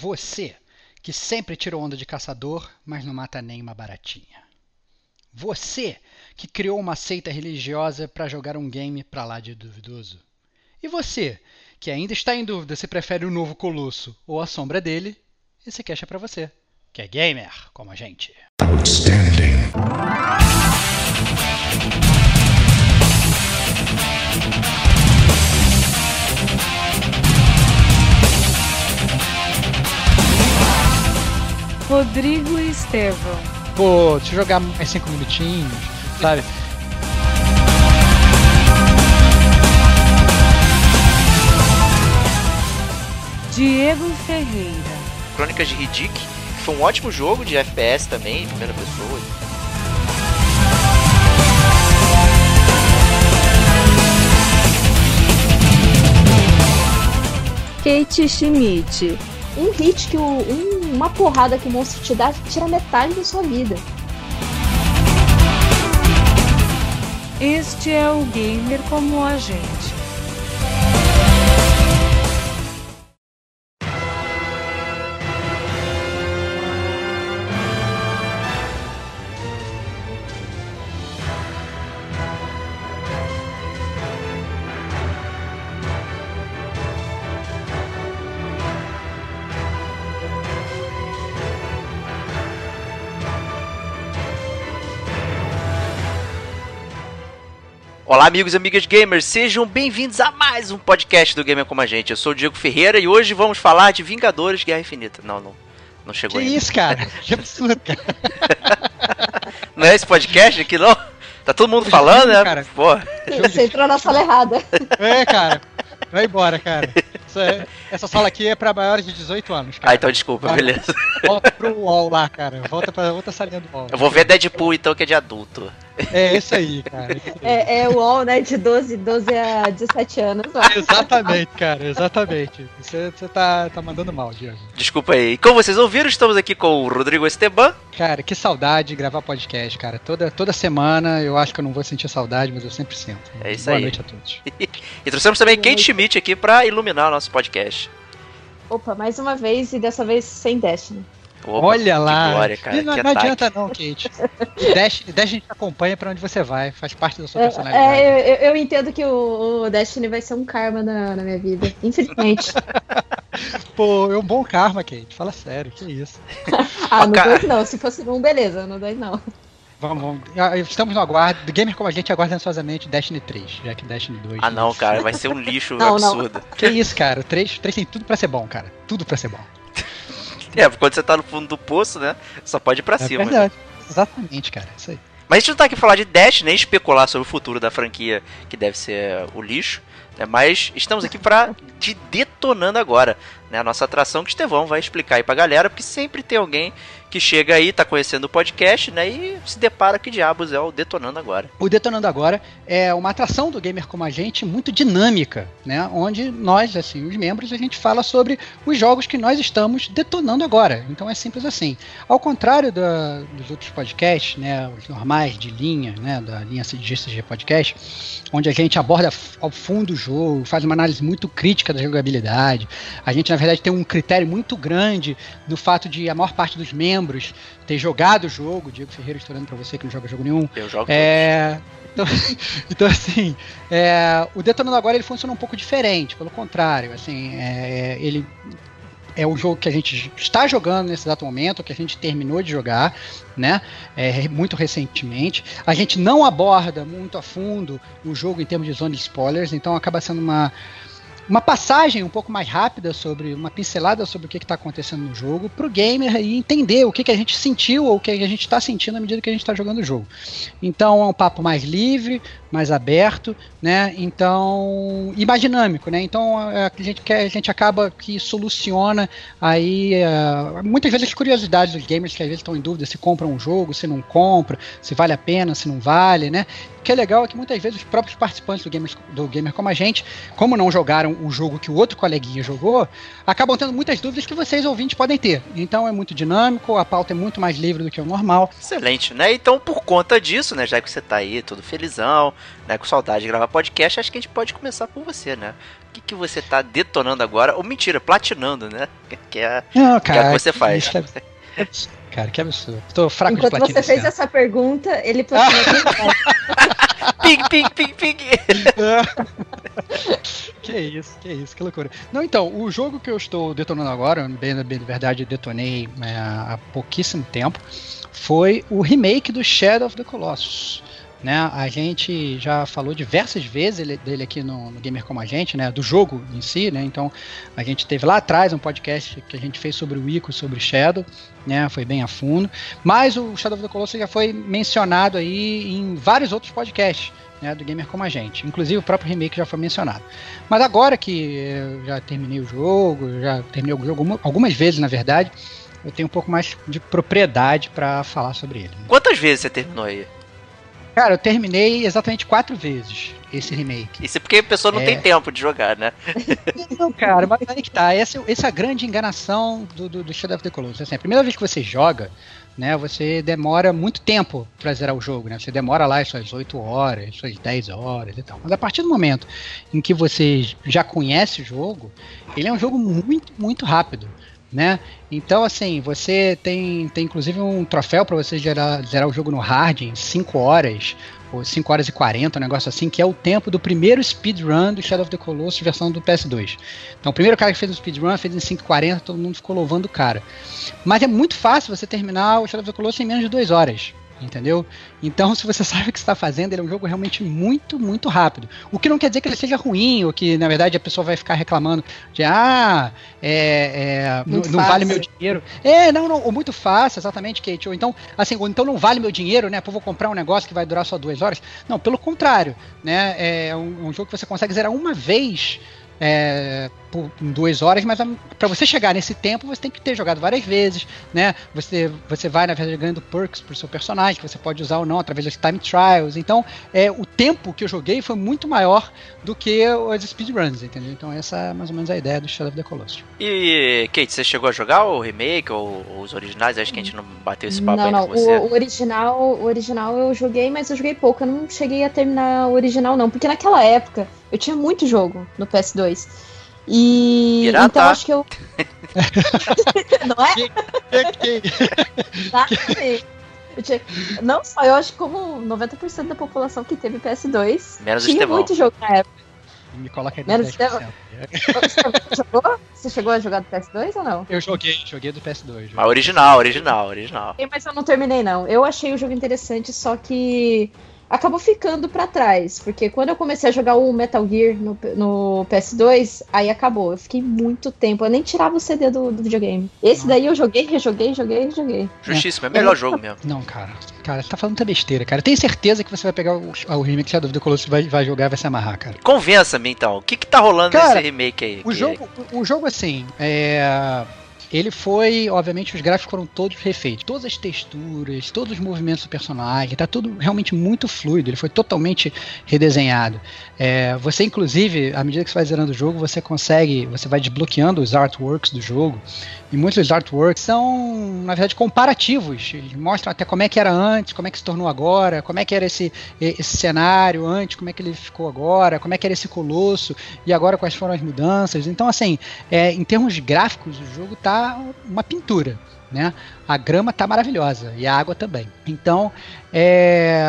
Você que sempre tirou onda de caçador, mas não mata nem uma baratinha. Você que criou uma seita religiosa para jogar um game pra lá de duvidoso. E você que ainda está em dúvida se prefere o novo Colosso ou a sombra dele, esse cash é para você, que é gamer como a gente. Outstanding. Rodrigo e Estevão. Pô, deixa eu jogar mais cinco minutinhos, sabe? Diego Ferreira. Crônicas de Riddick, foi um ótimo jogo de FPS também, primeira pessoa. Kate Schmidt. Um hit que o, um, uma porrada que o monstro te dá tira metade da sua vida. Este é o gamer como a gente. Olá, amigos e amigas gamers, sejam bem-vindos a mais um podcast do Gamer Como a Gente. Eu sou o Diego Ferreira e hoje vamos falar de Vingadores Guerra Infinita. Não, não, não chegou Que ainda. isso, cara? Que absurdo, cara. Não é esse podcast aqui, não? Tá todo mundo falando, né? Cara. Pô, Você entrou na sala errada. É, cara. Vai embora, cara. É- essa sala aqui é pra maiores de 18 anos, cara. ah, então desculpa, Vai. beleza. Volta pro UOL lá, cara. Volta pra outra salinha do UOL. Eu vou ver Deadpool então, que é de adulto. É isso aí, cara. É, é o UOL, né? De 12, 12 a 17 anos. ó. Exatamente, cara, exatamente. Você, você tá, tá mandando mal, Diego. Desculpa aí. Como vocês ouviram, estamos aqui com o Rodrigo Esteban. Cara, que saudade de gravar podcast, cara. Toda, toda semana eu acho que eu não vou sentir saudade, mas eu sempre sinto. É isso Boa aí. noite a todos. E trouxemos também Kate Schmidt aqui pra iluminar o nosso podcast. Opa, mais uma vez e dessa vez sem Destiny. Opa, Olha lá. glória, cara, não, não adianta não, Kate. Dash a gente acompanha pra onde você vai, faz parte da sua É, personalidade. é, eu, eu entendo que o, o Destiny vai ser um karma na, na minha vida. Infelizmente. Pô, é um bom karma, Kate. Fala sério, que isso. ah, não Ca- dois não. Se fosse um, beleza. Não dois não. Vamos, vamos. Ah, Estamos no aguardo. Do Gamer como a gente aguarda ansiosamente Destiny 3, já que Destiny 2. Ah não, cara, vai ser um lixo Não, não. absurdo. Que isso, cara. O 3, o 3 tem tudo pra ser bom, cara. Tudo pra ser bom. É, quando você tá no fundo do poço, né? Só pode ir pra É cima. né? verdade. Exatamente, cara. Isso aí. Mas a gente não tá aqui falar de Dash, nem especular sobre o futuro da franquia, que deve ser o lixo. Né? Mas estamos aqui pra de detonando agora. Né? A nossa atração que o Estevão vai explicar aí pra galera, porque sempre tem alguém que chega aí, tá conhecendo o podcast, né? E se depara que diabos é o Detonando Agora. O Detonando Agora é uma atração do Gamer como a gente muito dinâmica, né? Onde nós, assim, os membros, a gente fala sobre os jogos que nós estamos detonando agora. Então é simples assim. Ao contrário da- dos outros podcasts, né? Os normais de linha, né? Da linha de Podcast, onde a gente aborda ao fundo o jogo, faz uma análise muito crítica da jogabilidade. A gente, na verdade, tem um critério muito grande no fato de a maior parte dos membros ter jogado o jogo. Diego Ferreira estourando pra você que não joga jogo nenhum. Eu jogo É, então, então, assim, é, o Detonando Agora ele funciona um pouco diferente, pelo contrário, assim, é, ele é um jogo que a gente está jogando nesse exato momento, que a gente terminou de jogar, né, é, muito recentemente. A gente não aborda muito a fundo o jogo em termos de zona de spoilers, então acaba sendo uma uma passagem um pouco mais rápida sobre uma pincelada sobre o que está acontecendo no jogo para o gamer aí entender o que, que a gente sentiu ou o que a gente está sentindo à medida que a gente está jogando o jogo. Então é um papo mais livre, mais aberto, né? Então e mais dinâmico, né? Então é, a gente quer, a gente acaba que soluciona aí é, muitas vezes as curiosidades dos gamers que às vezes estão em dúvida se compram um jogo, se não compra, se vale a pena, se não vale, né? O que é legal é que muitas vezes os próprios participantes do gamer, do gamer como a gente, como não jogaram o jogo que o outro coleguinha jogou, acabam tendo muitas dúvidas que vocês ouvintes podem ter. Então é muito dinâmico, a pauta é muito mais livre do que o normal. Excelente, né? Então, por conta disso, né? Já que você tá aí todo felizão, né? Com saudade de gravar podcast, acho que a gente pode começar por você, né? O que, que você tá detonando agora? Ou mentira, platinando, né? Que é, Não, que é o cara. que você faz. isso é- Cara, que absurdo. Tô fraco de Enquanto platina. você esse fez ano. essa pergunta, ele platinou. Ping, ping, ping, ping. que isso, que isso, que loucura. Não, então, o jogo que eu estou detonando agora, bem bem verdade, detonei é, há pouquíssimo tempo, foi o remake do Shadow of the Colossus. Né, a gente já falou diversas vezes ele- dele aqui no, no Gamer Como a Gente, né, do jogo em si, né, então a gente teve lá atrás um podcast que a gente fez sobre o Ico, sobre Shadow, né, foi bem a fundo, mas o Shadow of the Colossus já foi mencionado aí em vários outros podcasts, né, do Gamer Como a Gente, inclusive o próprio remake já foi mencionado. Mas agora que eu já terminei o jogo, já terminei o jogo alguma- algumas vezes, na verdade, eu tenho um pouco mais de propriedade para falar sobre ele. Quantas vezes você terminou aí? Cara, eu terminei exatamente quatro vezes esse remake. Isso é porque a pessoa não É. tem tempo de jogar, né? Não, cara, mas aí que tá. Essa, essa é a grande enganação do, do, do Shadow of the Colossus. Assim, a primeira vez que você joga, né, você demora muito tempo pra zerar o jogo, né? Você demora lá as suas 8 horas, suas 10 horas e tal. Mas a partir do momento em que você já conhece o jogo, ele é um jogo muito, muito rápido. Né? Então, assim, você tem, tem inclusive um troféu para você gerar, zerar o jogo no hard em 5 horas, ou 5 horas e 40, um negócio assim, que é o tempo do primeiro speedrun do Shadow of the Colossus versão do PS2. Então, o primeiro cara que fez o speedrun fez em 5,40, todo mundo ficou louvando o cara. Mas é muito fácil você terminar o Shadow of the Colossus em menos de 2 horas. Entendeu? Então, se você sabe o que está fazendo, ele é um jogo realmente muito, muito rápido. O que não quer dizer que ele seja ruim, ou que, na verdade, a pessoa vai ficar reclamando de ah, é, é, não, não vale meu dinheiro. É, não, não, ou muito fácil, exatamente, Kate. Ou então, assim, ou então não vale meu dinheiro, né? Pô, vou comprar um negócio que vai durar só duas horas. Não, pelo contrário, né? É um, um jogo que você consegue zerar uma vez é, por em duas horas, mas para você chegar nesse tempo você tem que ter jogado várias vezes, né? Você, você vai, na verdade, ganhando perks pro seu personagem, que você pode usar ou não através dos time trials. Então, é, o tempo que eu joguei foi muito maior do que as speedruns, entendeu? Então, essa é mais ou menos a ideia do Shadow of the Colossus. E, Kate, você chegou a jogar o remake ou, ou os originais? Acho que a gente não bateu esse papo Não, ainda não. com você. O, o original, o original eu joguei, mas eu joguei pouco. Eu não cheguei a terminar o original, não. Porque naquela época eu tinha muito jogo no PS2. E. Pirata. Então acho que eu. não é? Tinha- Não só, eu acho que como 90% da população que teve PS2 Menos tinha Estevão. muito jogo na época. Me coloca aí Menos nos 10%. Você jogou? Você chegou a jogar do PS2 ou não? Eu joguei, joguei do PS2. Mas original, original, original. Mas eu não terminei, não. Eu achei o jogo interessante, só que acabou ficando pra trás. Porque quando eu comecei a jogar o Metal Gear no, no PS2, aí acabou. Eu fiquei muito tempo. Eu nem tirava o CD do, do videogame. Esse daí eu joguei, rejoguei, joguei, rejoguei. Justíssimo, é o melhor jogo mesmo. Não, cara. Cara, você tá falando muita besteira, cara. Tenho certeza que você vai pegar o, o remake Shadow of the Colossus e vai, vai jogar e vai se amarrar, cara. Convença-me então, o que que tá rolando Cara, nesse remake aí? O Que- jogo, o o jogo assim, é. Ele foi, obviamente, os gráficos foram todos refeitos. Todas as texturas, todos os movimentos do personagem, tá tudo realmente muito fluido. Ele foi totalmente redesenhado. É, você, inclusive, à medida que você vai zerando o jogo, você consegue, você vai desbloqueando os artworks do jogo. E muitos dos artworks são, na verdade, comparativos. Eles mostram até como é que era antes, como é que se tornou agora, como é que era esse, esse cenário antes, como é que ele ficou agora, como é que era esse colosso e agora quais foram as mudanças. Então, assim, é, em termos gráficos, o jogo tá uma pintura. Né? A grama tá maravilhosa e a água também. Então, é,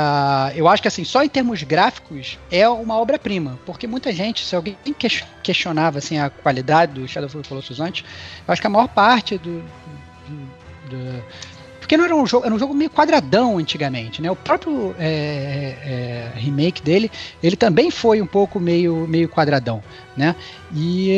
eu acho que assim, só em termos gráficos é uma obra-prima, porque muita gente, se alguém ques- questionava assim a qualidade do Shadow of the Colossus antes, eu acho que a maior parte do, do- do- porque não era um jogo, era um jogo meio quadradão antigamente, né? O próprio é, é, remake dele, ele também foi um pouco meio, meio quadradão, né? E,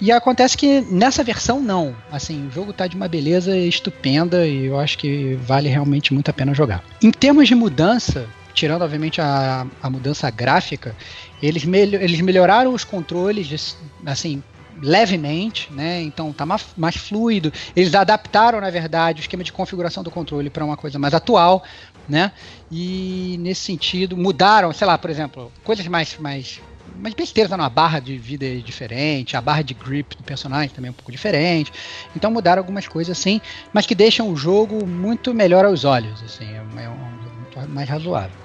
e acontece que nessa versão não, assim, o jogo tá de uma beleza estupenda e eu acho que vale realmente muito a pena jogar. Em termos de mudança, tirando obviamente a, a mudança gráfica, eles, melho- eles melhoraram os controles, assim, levemente, né? Então tá mais, mais fluido. Eles adaptaram, na verdade, o esquema de configuração do controle para uma coisa mais atual, né? E nesse sentido mudaram, sei lá, por exemplo, coisas mais mais mais besteiras, né? a barra de vida é diferente, a barra de grip do personagem também é um pouco diferente. Então mudaram algumas coisas assim, mas que deixam o jogo muito melhor aos olhos, assim, é um, é um jogo muito mais razoável.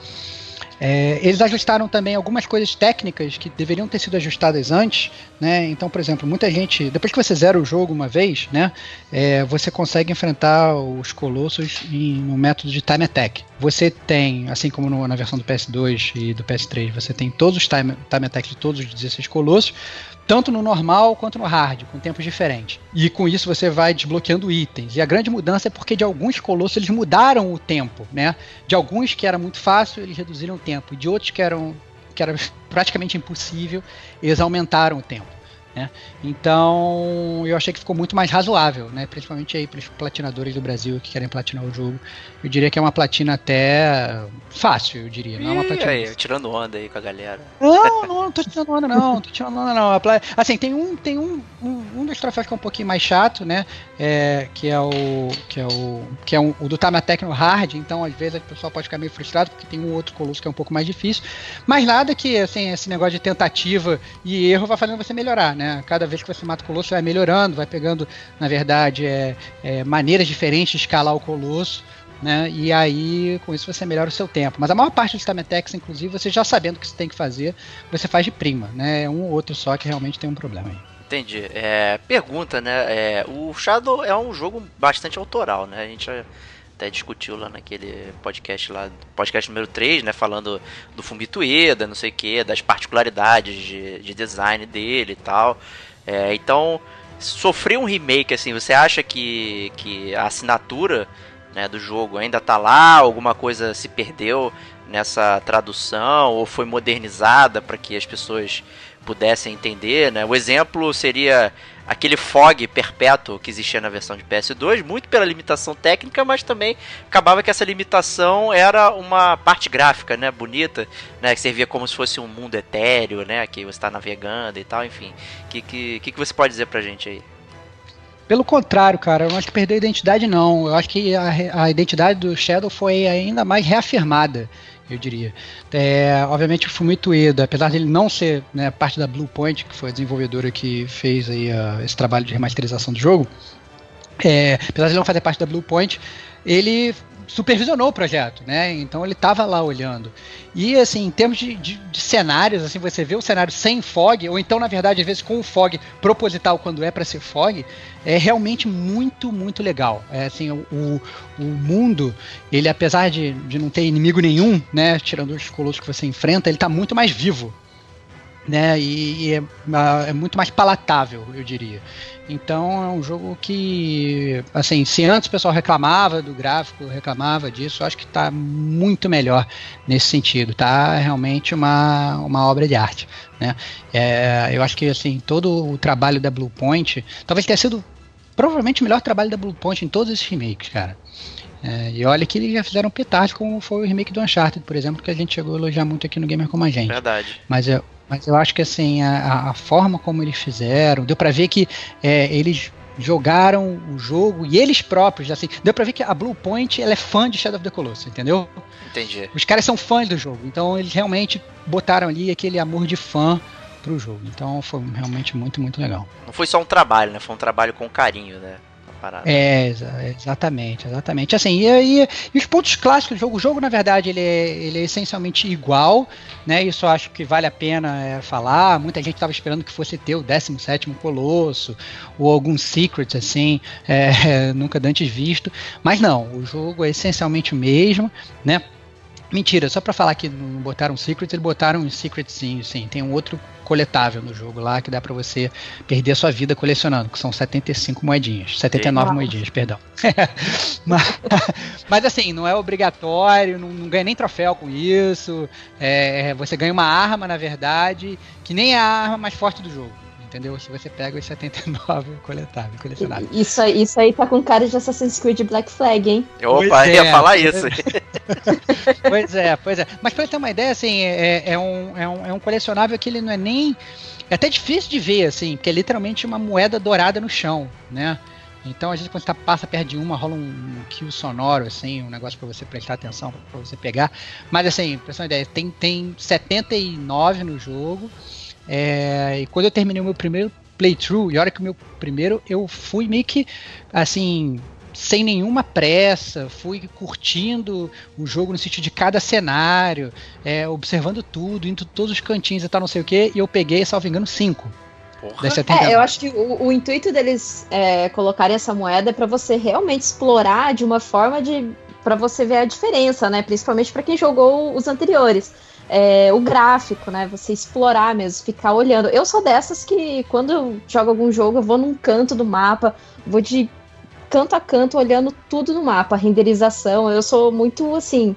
É, eles ajustaram também algumas coisas técnicas que deveriam ter sido ajustadas antes, né? Então, por exemplo, muita gente, depois que você zera o jogo uma vez, né? É, você consegue enfrentar os colossos em um método de time attack. Você tem, assim como no, na versão do PS2 e do PS3, você tem todos os time, time de todos os 16 colossos, tanto no normal quanto no hard, com tempos diferentes. E com isso você vai desbloqueando itens. E a grande mudança é porque de alguns colossos eles mudaram o tempo, né? De alguns que era muito fácil, eles reduziram o tempo. De outros que eram que era praticamente impossível, eles aumentaram o tempo. Né? Então eu achei que ficou muito mais razoável, né? principalmente aí para os platinadores do Brasil que querem platinar o jogo. Eu diria que é uma platina até fácil, eu diria. Não é uma platina. Aí, tirando onda aí com a galera. Não, não, não tô tirando onda, não. Não tô tirando onda, não. Assim, tem um, tem um, um, um dos troféus que é um pouquinho mais chato, né? É, que é o. Que é o. Que é um, o do Tamatec no hard, então às vezes o pessoal pode ficar meio frustrado, porque tem um outro colosso que é um pouco mais difícil. Mas nada que assim, esse negócio de tentativa e erro vai fazendo você melhorar, né? Né? Cada vez que você mata o colosso, vai melhorando, vai pegando, na verdade, é, é, maneiras diferentes de escalar o colosso. Né? E aí, com isso, você melhora o seu tempo. Mas a maior parte dos Tametex, inclusive, você já sabendo o que você tem que fazer, você faz de prima, né? É um ou outro só que realmente tem um problema aí. Entendi. É, pergunta, né? É, o Shadow é um jogo bastante autoral, né? A gente até discutiu lá naquele podcast lá, podcast número 3, né, falando do Fumito Ueda, não sei o que, das particularidades de, de design dele e tal. É, então, sofrer um remake, assim, você acha que, que a assinatura né, do jogo ainda tá lá, alguma coisa se perdeu nessa tradução ou foi modernizada para que as pessoas pudessem entender, né? O exemplo seria aquele fog perpétuo que existia na versão de PS2, muito pela limitação técnica, mas também acabava que essa limitação era uma parte gráfica, né, bonita, né, que servia como se fosse um mundo etéreo, né, que você está navegando e tal, enfim. O que, que, que, você pode dizer pra gente aí? Pelo contrário, cara, eu não acho que perdeu a identidade, não. Eu acho que a, a identidade do Shadow foi ainda mais reafirmada eu diria. É, obviamente o Fumito Ueda, apesar de ele não ser né, parte da Blue Point, que foi a desenvolvedora que fez aí, uh, esse trabalho de remasterização do jogo, é, apesar de ele não fazer parte da Blue Point, ele supervisionou o projeto, né? Então ele estava lá olhando. E assim, em termos de, de, de, cenários, assim, você vê o cenário sem fog, ou então, na verdade, às vezes com o fog proposital quando é para ser fog, é realmente muito, muito legal. É assim, o, o mundo, ele apesar de, de não ter inimigo nenhum, né? Tirando os colossos que você enfrenta, ele está muito mais vivo. Né, e, e é, é muito mais palatável, eu diria. Então é um jogo que, assim, se antes o pessoal reclamava do gráfico, reclamava disso, eu acho que está muito melhor nesse sentido. Tá realmente uma, uma obra de arte. Né? É, eu acho que assim todo o trabalho da Blue Point, talvez tenha sido provavelmente o melhor trabalho da Blue Point em todos esses remakes, cara. É, e olha que eles já fizeram um petardo como foi o remake do Uncharted, por exemplo, que a gente chegou a elogiar muito aqui no Gamer Como a Gente. Verdade. Mas eu, mas eu acho que assim, a, a forma como eles fizeram, deu para ver que é, eles jogaram o jogo e eles próprios, assim, deu pra ver que a Blue Point ela é fã de Shadow of the Colossus, entendeu? Entendi. Os caras são fãs do jogo, então eles realmente botaram ali aquele amor de fã pro jogo. Então foi realmente muito, muito legal. Não foi só um trabalho, né? Foi um trabalho com carinho, né? Parada. É, exatamente, exatamente. Assim, e, e, os pontos clássicos do jogo, o jogo, na verdade, ele é, ele é essencialmente igual, né? Isso eu acho que vale a pena é, falar. Muita gente estava esperando que fosse ter o 17 Colosso, ou algum secret, assim, é, nunca antes visto. Mas não, o jogo é essencialmente o mesmo, né? Mentira, só para falar que não botaram secret, eles botaram um secretzinho, sim. Tem um outro coletável no jogo lá que dá para você perder a sua vida colecionando, que são 75 moedinhas. 79 moedinhas, perdão. mas, mas, assim, não é obrigatório, não, não ganha nem troféu com isso. É, você ganha uma arma, na verdade, que nem é a arma mais forte do jogo entendeu? Se você pega os 79 coletáveis, colecionáveis. Isso, isso aí tá com cara de Assassin's Creed Black Flag, hein? Opa, pois ia é, falar isso. pois é, pois é. Mas pra você ter uma ideia, assim, é, é, um, é, um, é um colecionável que ele não é nem. É até difícil de ver, assim, porque é literalmente uma moeda dourada no chão, né? Então, às vezes, quando você passa perto de uma, rola um kill sonoro, assim, um negócio para você prestar atenção, para você pegar. Mas, assim, pra você ter uma ideia, tem, tem 79 no jogo. É, e quando eu terminei o meu primeiro playthrough, e a hora que o meu primeiro, eu fui meio que assim, sem nenhuma pressa, fui curtindo o jogo no sentido de cada cenário, é, observando tudo, indo todos os cantinhos e tal, não sei o que, e eu peguei, salvo engano, cinco. É, eu acho que o, o intuito deles é, colocarem essa moeda é para você realmente explorar de uma forma de para você ver a diferença, né? Principalmente para quem jogou os anteriores. É, o gráfico, né? Você explorar mesmo, ficar olhando. Eu sou dessas que, quando eu jogo algum jogo, eu vou num canto do mapa, vou de canto a canto olhando tudo no mapa, renderização. Eu sou muito assim.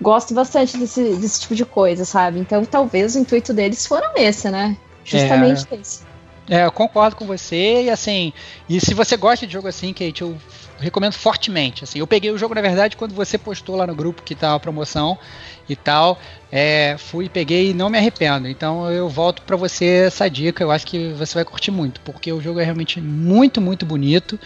Gosto bastante desse, desse tipo de coisa, sabe? Então talvez o intuito deles foram esse, né? Justamente é, esse. É, eu concordo com você, e assim, e se você gosta de jogo assim, Kate, eu recomendo fortemente. Assim, eu peguei o jogo, na verdade, quando você postou lá no grupo que tava a promoção e tal. É, fui, peguei e não me arrependo. Então eu volto para você essa dica. Eu acho que você vai curtir muito, porque o jogo é realmente muito, muito bonito.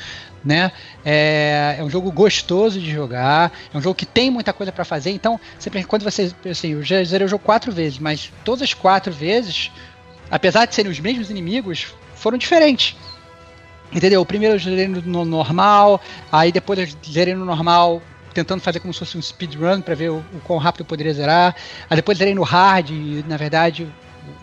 Né? É, é um jogo gostoso de jogar, é um jogo que tem muita coisa para fazer. Então, sempre quando você, assim, eu já zerei o jogo quatro vezes, mas todas as quatro vezes, apesar de serem os mesmos inimigos, foram diferentes. Entendeu? Primeiro zerei no normal, aí depois zerei no normal tentando fazer como se fosse um speedrun para ver o, o, quão rápido eu poderia zerar. Aí depois zerei no hard, e na verdade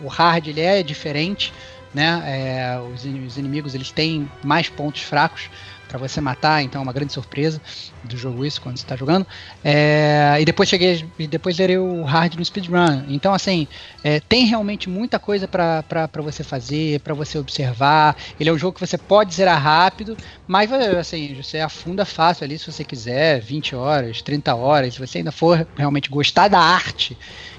o hard ele é diferente, né? É, os, os inimigos eles têm mais pontos fracos para você matar, então é uma grande surpresa do jogo isso quando você está jogando. É, e depois cheguei e depois zerei o hard no speedrun. Então assim é, tem realmente muita coisa para você fazer, para você observar. Ele é um jogo que você pode zerar rápido, mas assim você afunda fácil ali se você quiser, 20 horas, 30 horas, se você ainda for realmente gostar da arte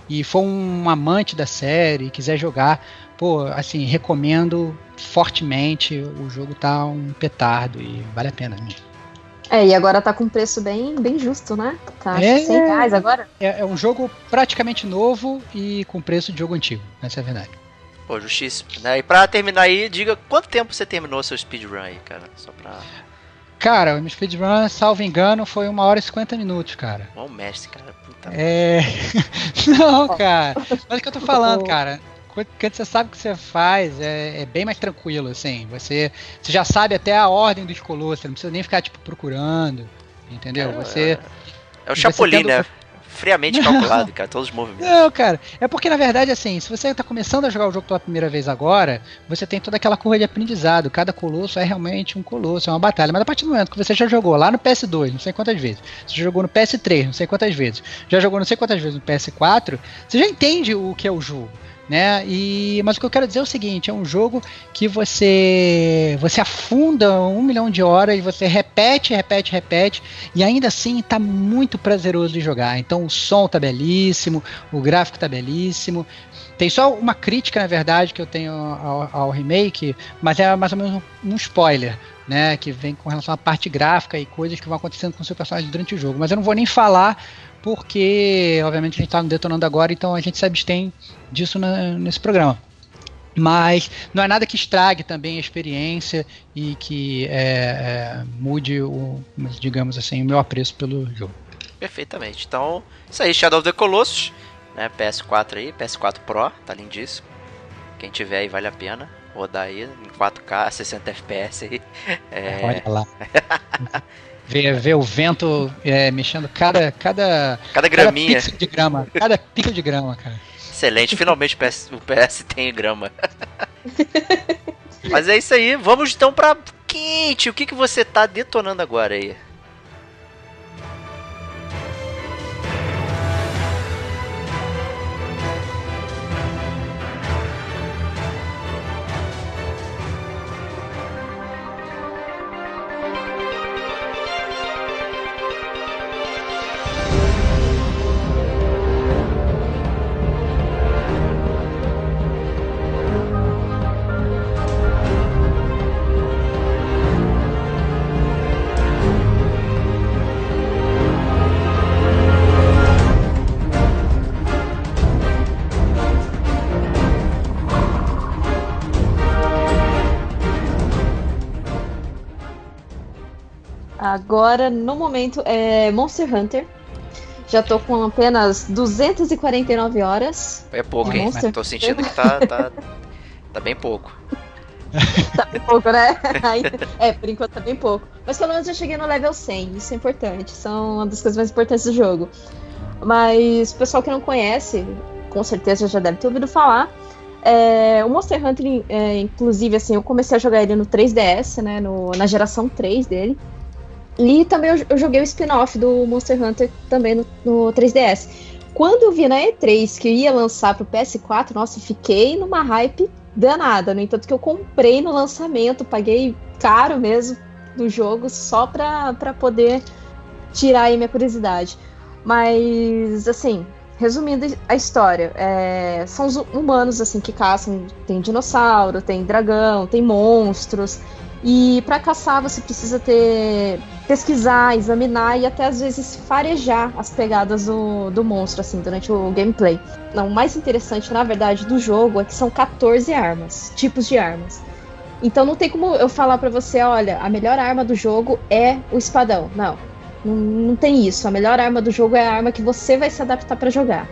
e for um amante da série e quiser jogar, pô, assim, recomendo fortemente. O jogo tá um petardo e vale a pena mesmo. É, e agora tá com um preço bem, bem justo, né? Tá é, 100 reais agora. É, é, um jogo praticamente novo e com preço de jogo antigo, essa é a verdade. Pô, justíssimo. Né? E pra terminar aí, diga quanto tempo você terminou seu speedrun aí, cara? Só pra. Cara, o meu speedrun, salvo engano, foi uma hora e 50 minutos, cara. Bom mestre, cara. Puta é. Não, cara. Mas o que eu tô falando, cara quando você sabe o que você faz, é, é, bem mais tranquilo, assim. Você, você já sabe até a ordem dos colossos, você não precisa nem ficar, tipo, procurando. Entendeu? É, você. É o Chapolin, tendo... né? Friamente calculado, cara, todos os movimentos. Não, cara, é porque na verdade, assim, se você está começando a jogar o jogo pela primeira vez agora, você tem toda aquela curva de aprendizado. Cada colosso é realmente um colosso, é uma batalha. Mas a partir do momento que você já jogou lá no PS2, não sei quantas vezes, você jogou no PS3, não sei quantas vezes, já jogou não sei quantas vezes no PS4, você já entende o que é o jogo né? E mas o que eu quero dizer é o seguinte, é um jogo que você você afunda um milhão de horas, você repete, repete, repete e ainda assim está muito prazeroso de jogar. Então o som tá belíssimo, o gráfico tá belíssimo. Tem só uma crítica, na verdade, que eu tenho ao, ao remake, mas é mais ou menos um spoiler, né? Que vem com relação à parte gráfica e coisas que vão acontecendo com o seu personagem durante o jogo. Mas eu não vou nem falar porque, obviamente, a gente está detonando agora, então a gente se abstém disso na, nesse programa. Mas não é nada que estrague também a experiência e que é, é, mude o, digamos assim, o meu apreço pelo jogo. Perfeitamente. Então, isso aí, Shadow of the Colossus, né, PS4 aí, PS4 Pro, tá lindíssimo. Quem tiver aí vale a pena rodar aí em 4K, 60 FPS aí. É... Olha lá. ver, ver o vento é, mexendo cada, cada, cada graminha. Cada de grama. Cada pico de grama, cara. Excelente, finalmente o PS, o PS tem grama. Mas é isso aí, vamos então pra Quente. O que, que você tá detonando agora aí? Agora, no momento, é Monster Hunter. Já tô com apenas 249 horas. É pouco, hein? Monster Tô sentindo que tá, tá, tá bem pouco. tá bem pouco, né? é, por enquanto tá bem pouco. Mas pelo menos eu cheguei no level 100, isso é importante. São uma das coisas mais importantes do jogo. Mas o pessoal que não conhece, com certeza já deve ter ouvido falar. É, o Monster Hunter, é, inclusive, assim, eu comecei a jogar ele no 3DS, né? No, na geração 3 dele. E também eu, eu joguei o spin-off do Monster Hunter também no, no 3DS. Quando eu vi na E3 que ia lançar pro PS4, nossa, fiquei numa hype danada. No entanto, que eu comprei no lançamento, paguei caro mesmo do jogo só pra, pra poder tirar aí minha curiosidade. Mas, assim, resumindo a história, é, são os humanos assim que caçam. Tem dinossauro, tem dragão, tem monstros. E para caçar você precisa ter pesquisar, examinar e até às vezes farejar as pegadas do, do monstro assim durante o gameplay. Não, o mais interessante na verdade do jogo é que são 14 armas, tipos de armas. Então não tem como eu falar para você, olha, a melhor arma do jogo é o espadão. Não, não, não tem isso. A melhor arma do jogo é a arma que você vai se adaptar para jogar.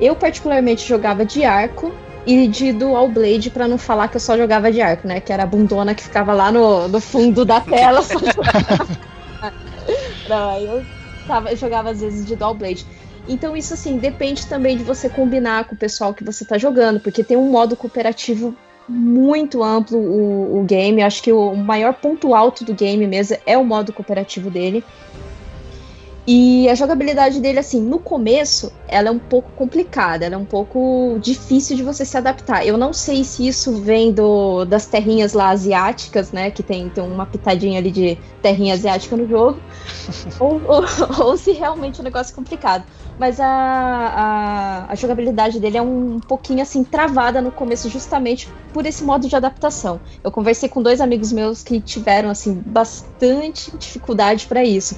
Eu particularmente jogava de arco e de Dual Blade para não falar que eu só jogava de arco, né? Que era a bundona que ficava lá no, no fundo da tela. Só não, eu, tava, eu jogava às vezes de Dual Blade. Então isso assim depende também de você combinar com o pessoal que você tá jogando, porque tem um modo cooperativo muito amplo o, o game. Acho que o maior ponto alto do game mesmo é o modo cooperativo dele. E a jogabilidade dele, assim, no começo, ela é um pouco complicada, ela é um pouco difícil de você se adaptar. Eu não sei se isso vem do, das terrinhas lá asiáticas, né? Que tem, tem uma pitadinha ali de terrinha asiática no jogo, ou, ou, ou, se realmente é um negócio complicado. Mas a, a, a jogabilidade dele é um, um pouquinho assim travada no começo, justamente por esse modo de adaptação. Eu conversei com dois amigos meus que tiveram assim bastante dificuldade para isso.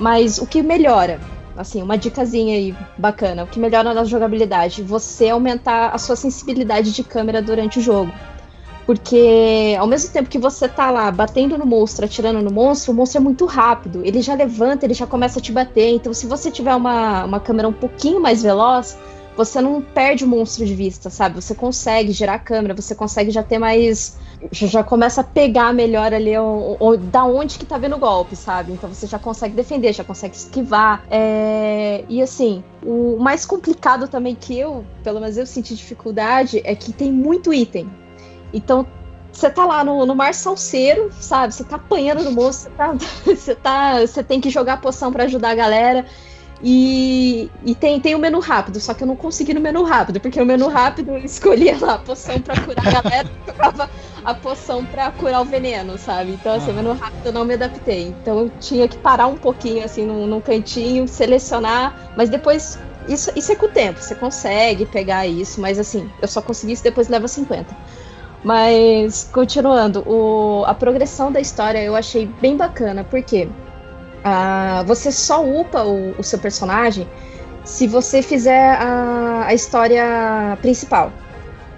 Mas o que melhora? Assim, uma dicasinha aí bacana. O que melhora na jogabilidade? Você aumentar a sua sensibilidade de câmera durante o jogo. Porque ao mesmo tempo que você tá lá batendo no monstro, atirando no monstro, o monstro é muito rápido. Ele já levanta, ele já começa a te bater. Então, se você tiver uma, uma câmera um pouquinho mais veloz, você não perde o monstro de vista, sabe? Você consegue girar a câmera, você consegue já ter mais já começa a pegar melhor ali o, o, da onde que tá vendo o golpe, sabe? Então você já consegue defender, já consegue esquivar. É... E assim, o mais complicado também que eu, pelo menos eu senti dificuldade, é que tem muito item. Então você tá lá no, no mar salseiro, sabe? Você tá apanhando no monstro, você tá, você tá. Você tem que jogar poção para ajudar a galera. E, e tem, tem o menu rápido, só que eu não consegui no menu rápido, porque o menu rápido eu escolhia lá a poção pra curar a galera, jogava a poção pra curar o veneno, sabe? Então, assim, menu rápido eu não me adaptei. Então eu tinha que parar um pouquinho, assim, num, num cantinho, selecionar, mas depois. Isso, isso é com o tempo, você consegue pegar isso, mas assim, eu só consegui isso depois leva 50. Mas, continuando, o, a progressão da história eu achei bem bacana, porque ah, você só upa o, o, seu personagem se você fizer a, a história principal.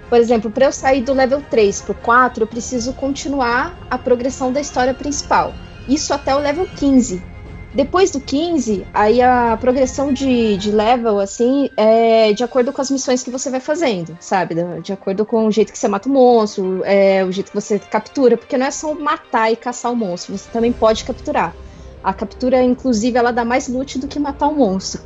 Por exemplo, para eu sair do level 3 pro 4, eu preciso continuar a progressão da história principal. Isso até o level 15. Depois do 15, aí a progressão de, de level, assim, é de acordo com as missões que você vai fazendo, sabe? De acordo com o jeito que você mata o monstro, é, o jeito que você captura, porque não é só matar e caçar o monstro, você também pode capturar. A captura, inclusive, ela dá mais loot do que matar um monstro.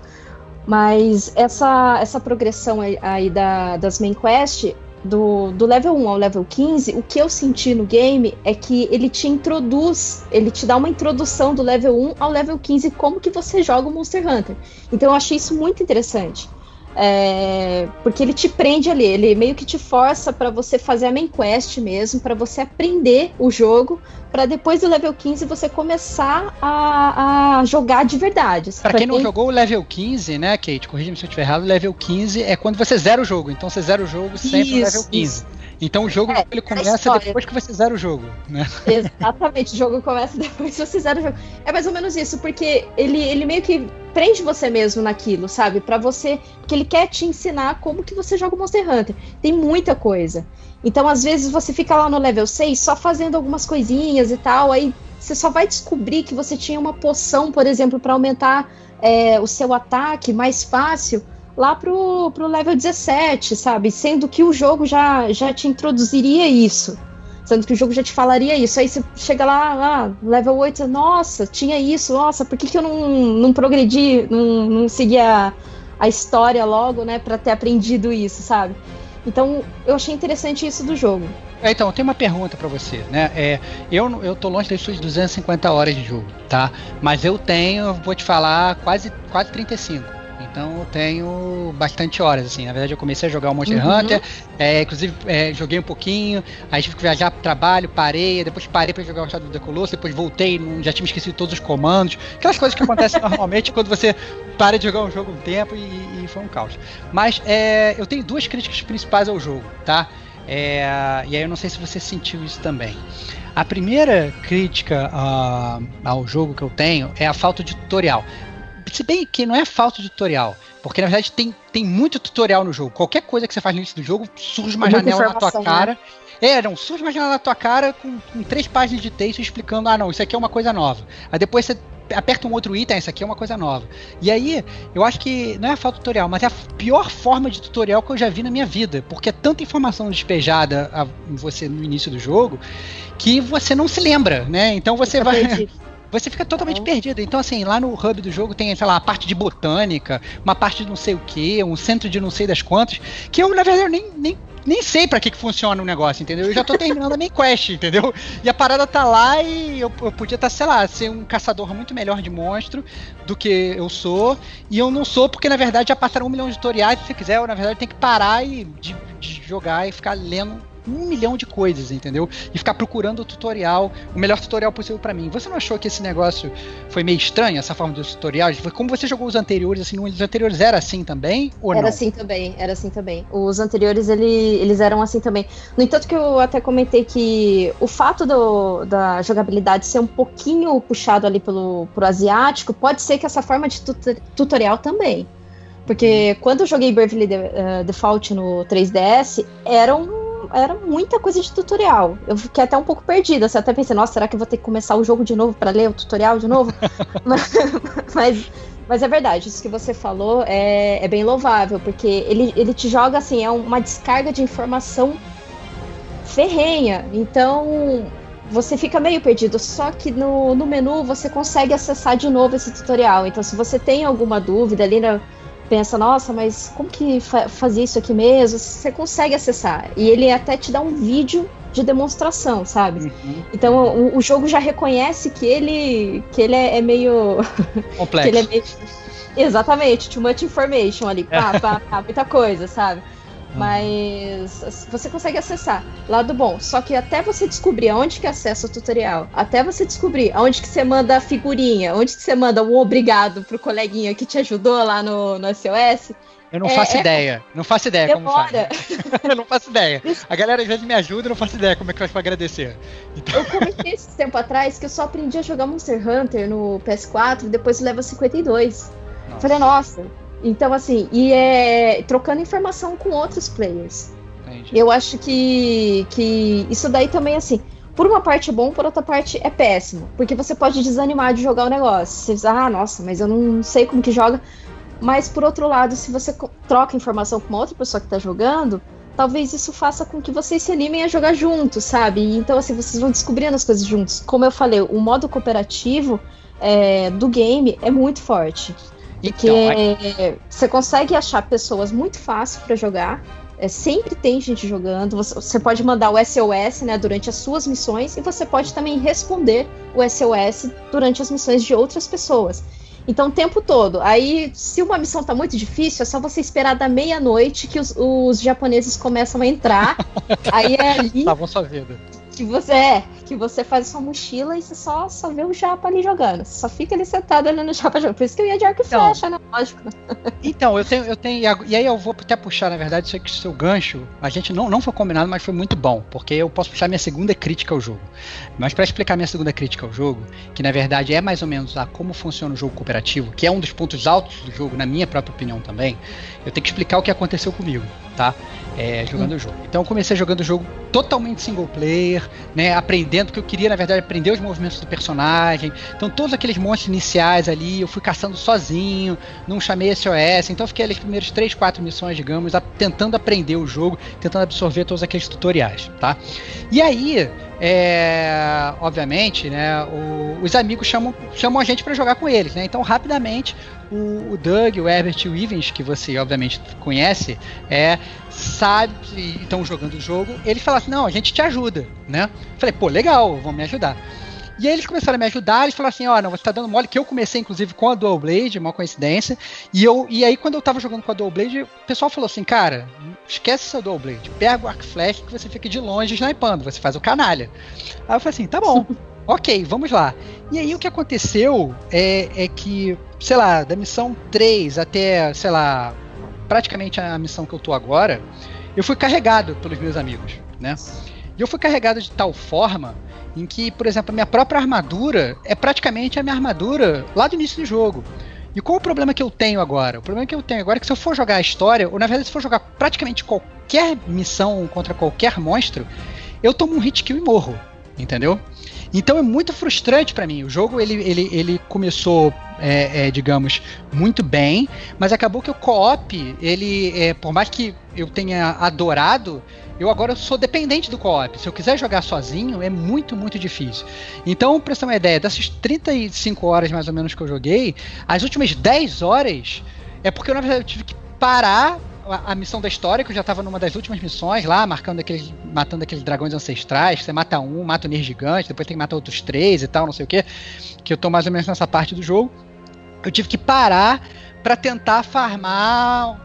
Mas essa, essa progressão aí, da, das main quest, do, do level 1 ao level 15, o que eu senti no game é que ele te introduz, ele te dá uma introdução do level 1 ao level 15, como que você joga o Monster Hunter. Então eu achei isso muito interessante. É, porque ele te prende ali, ele meio que te força para você fazer a main quest mesmo, para você aprender o jogo, para depois do level 15 você começar a, a jogar de verdade. Para quem não jogou o level 15, né, Kate, corrija-me se eu estiver errado, o level 15 é quando você zera o jogo, então você zera o jogo sempre isso, no level 15. Isso. Então o jogo é, ele começa depois que você zera o jogo, né? Exatamente, o jogo começa depois que você zera o jogo. É mais ou menos isso, porque ele, ele meio que prende você mesmo naquilo, sabe? Para você, porque ele quer te ensinar como que você joga o Monster Hunter. Tem muita coisa. Então, às vezes você fica lá no level 6 só fazendo algumas coisinhas e tal, aí você só vai descobrir que você tinha uma poção, por exemplo, para aumentar é, o seu ataque mais fácil lá pro, pro level 17, sabe? Sendo que o jogo já, já te introduziria isso, Sendo que o jogo já te falaria isso. Aí você chega lá, ah, level 8, nossa, tinha isso, nossa, por que, que eu não, não progredi, não, não segui a, a história logo, né, pra ter aprendido isso, sabe? Então, eu achei interessante isso do jogo. É, então, tem uma pergunta para você, né? É, eu, eu tô longe das suas 250 horas de jogo, tá? Mas eu tenho, vou te falar, quase, quase 35. Então eu tenho bastante horas, assim. Na verdade, eu comecei a jogar o Monster uhum. Hunter, é, inclusive é, joguei um pouquinho, aí tive que viajar pro trabalho, parei, depois parei para jogar o Shadow of the Colossus, depois voltei, já tinha esquecido todos os comandos. Aquelas coisas que acontecem normalmente quando você para de jogar um jogo um tempo e, e foi um caos. Mas é, eu tenho duas críticas principais ao jogo, tá? É, e aí eu não sei se você sentiu isso também. A primeira crítica uh, ao jogo que eu tenho é a falta de tutorial. Se bem que não é falta de tutorial, porque na verdade tem, tem muito tutorial no jogo. Qualquer coisa que você faz no início do jogo, surge uma janela na tua cara. Né? É, não, surge uma janela na tua cara com, com, três páginas de texto explicando, ah não, isso aqui é uma coisa nova. Aí depois você aperta um outro item, isso aqui é uma coisa nova. E aí, eu acho que não é a falta de tutorial, mas é a pior forma de tutorial que eu já vi na minha vida, porque é tanta informação despejada em você no início do jogo que você não se lembra, né? Então você vai você fica totalmente perdido. Então, assim, lá no hub do jogo tem, sei lá, a parte de botânica, uma parte de não sei o que, um centro de não sei das quantas, que eu, na verdade, nem, nem, nem sei para que, que funciona o negócio, entendeu? Eu já tô terminando a main quest, entendeu? E a parada tá lá e eu, eu podia estar, tá, sei lá, ser um caçador muito melhor de monstro do que eu sou. E eu não sou porque, na verdade, já passaram um milhão de tutoriais. Se você quiser, eu, na verdade, tenho que parar e de, de jogar e ficar lendo um milhão de coisas, entendeu? E ficar procurando o tutorial, o melhor tutorial possível para mim. Você não achou que esse negócio foi meio estranho, essa forma de tutorial? Como você jogou os anteriores, assim, os anteriores era assim também? Ou era não? assim também, era assim também. Os anteriores, ele, eles eram assim também. No entanto que eu até comentei que o fato do, da jogabilidade ser um pouquinho puxado ali pelo pro asiático, pode ser que essa forma de tutorial também. Porque uhum. quando eu joguei Bravely uh, Default no 3DS, era um era muita coisa de tutorial. Eu fiquei até um pouco perdida. Você até pensei, nossa, será que eu vou ter que começar o jogo de novo para ler o tutorial de novo? mas, mas, mas, é verdade, isso que você falou é, é bem louvável, porque ele, ele te joga assim, é uma descarga de informação ferrenha. Então você fica meio perdido. Só que no, no menu você consegue acessar de novo esse tutorial. Então, se você tem alguma dúvida ali na pensa, nossa, mas como que fa fazia isso aqui mesmo? Você consegue acessar. E ele até te dá um vídeo de demonstração, sabe? Uhum. Então o, o, jogo já reconhece que ele que ele é, é meio complexo. é meio... Exatamente, too much information ali, pá, pá, pá, muita coisa, sabe? Mas você consegue acessar. Lado bom. Só que até você descobrir aonde que acessa o tutorial, até você descobrir aonde que você manda a figurinha, onde que você manda um obrigado pro coleguinha que te ajudou lá no, no SOS. Eu não é, faço é, ideia. Não faço ideia demora. como faz. eu não faço ideia. A galera às vezes me ajuda, eu não faço ideia como é que faz pra agradecer. Então... Eu comentei esse tempo atrás que eu só aprendi a jogar Monster Hunter no PS4 e depois leva 52. Nossa. Falei, nossa, então, assim, e é trocando informação com outros players. Entendi. Eu acho que, que isso daí também, assim, por uma parte é bom, por outra parte é péssimo. Porque você pode desanimar de jogar o negócio. Você diz, ah, nossa, mas eu não sei como que joga. Mas por outro lado, se você troca informação com uma outra pessoa que tá jogando, talvez isso faça com que vocês se animem a jogar juntos, sabe? Então, assim, vocês vão descobrindo as coisas juntos. Como eu falei, o modo cooperativo é, do game é muito forte. Porque então, você consegue achar pessoas muito fácil para jogar. É, sempre tem gente jogando. Você, você, pode mandar o SOS né, durante as suas missões e você pode também responder o SOS durante as missões de outras pessoas. Então, o tempo todo. Aí, se uma missão tá muito difícil, é só você esperar da meia-noite que os, os, japoneses começam a entrar. aí é ali. Estavam sua vida que você é, que você faz sua mochila e você só, só vê o japa ali jogando. Você só fica ali sentado olhando o japa jogando. Por isso que eu ia de arco e então, flecha, né? Lógico. Então, eu tenho, eu tenho. E aí eu vou até puxar, na verdade, isso que o seu gancho, a gente não, não foi combinado, mas foi muito bom. Porque eu posso puxar minha segunda crítica ao jogo. Mas para explicar minha segunda crítica ao jogo, que na verdade é mais ou menos a como funciona o jogo cooperativo, que é um dos pontos altos do jogo, na minha própria opinião também, eu tenho que explicar o que aconteceu comigo. Tá? É, jogando o jogo. Então eu comecei jogando o jogo totalmente single player, né? Aprendendo que eu queria, na verdade, aprender os movimentos do personagem. Então todos aqueles monstros iniciais ali, eu fui caçando sozinho, não chamei SOS. Então eu fiquei ali as primeiras 3, 4 missões, digamos, tentando aprender o jogo, tentando absorver todos aqueles tutoriais, tá? E aí, é, obviamente, né, o- os amigos chamam, chamam a gente para jogar com eles, né? Então, rapidamente, o, o Doug, o Herbert e o Ivens, que você obviamente conhece, é, sabe estão jogando o jogo, eles falaram assim, não, a gente te ajuda, né? Falei, pô, legal, vão me ajudar. E aí eles começaram a me ajudar, eles falaram assim, ó, não, você tá dando mole, que eu comecei inclusive com a Dual Blade, uma coincidência, e, eu, e aí quando eu tava jogando com a Dual Blade, o pessoal falou assim, cara, esquece seu Dual Blade, pega o arco flash que você fica de longe snipando, você faz o canalha. Aí eu falei assim, tá bom, ok, vamos lá. E aí o que aconteceu é, é que, sei lá, da missão 3 até, sei lá, praticamente a missão que eu tô agora, eu fui carregado pelos meus amigos, né? E eu fui carregado de tal forma em que, por exemplo, a minha própria armadura é praticamente a minha armadura lá do início do jogo. E qual o problema que eu tenho agora? O problema que eu tenho agora é que se eu for jogar a história, ou na verdade se for jogar praticamente qualquer missão contra qualquer monstro, eu tomo um hit kill e morro, entendeu? Então é muito frustrante pra mim. O jogo ele, ele, ele começou, é, é, digamos, muito bem, mas acabou que o co-op, ele, é, por mais que eu tenha adorado, eu agora sou dependente do co-op. Se eu quiser jogar sozinho, é muito, muito difícil. Então, pra você ter uma ideia, dessas 35 horas mais ou menos que eu joguei, as últimas 10 horas é porque eu, na verdade, eu tive que parar a, missão da história, que eu já tava numa das últimas missões lá, marcando aqueles, matando aqueles dragões ancestrais, você mata um, mata o Ner gigante, depois tem que matar outros três e tal, não sei o que, que eu tô mais ou menos nessa parte do jogo. Eu tive que parar para tentar farmar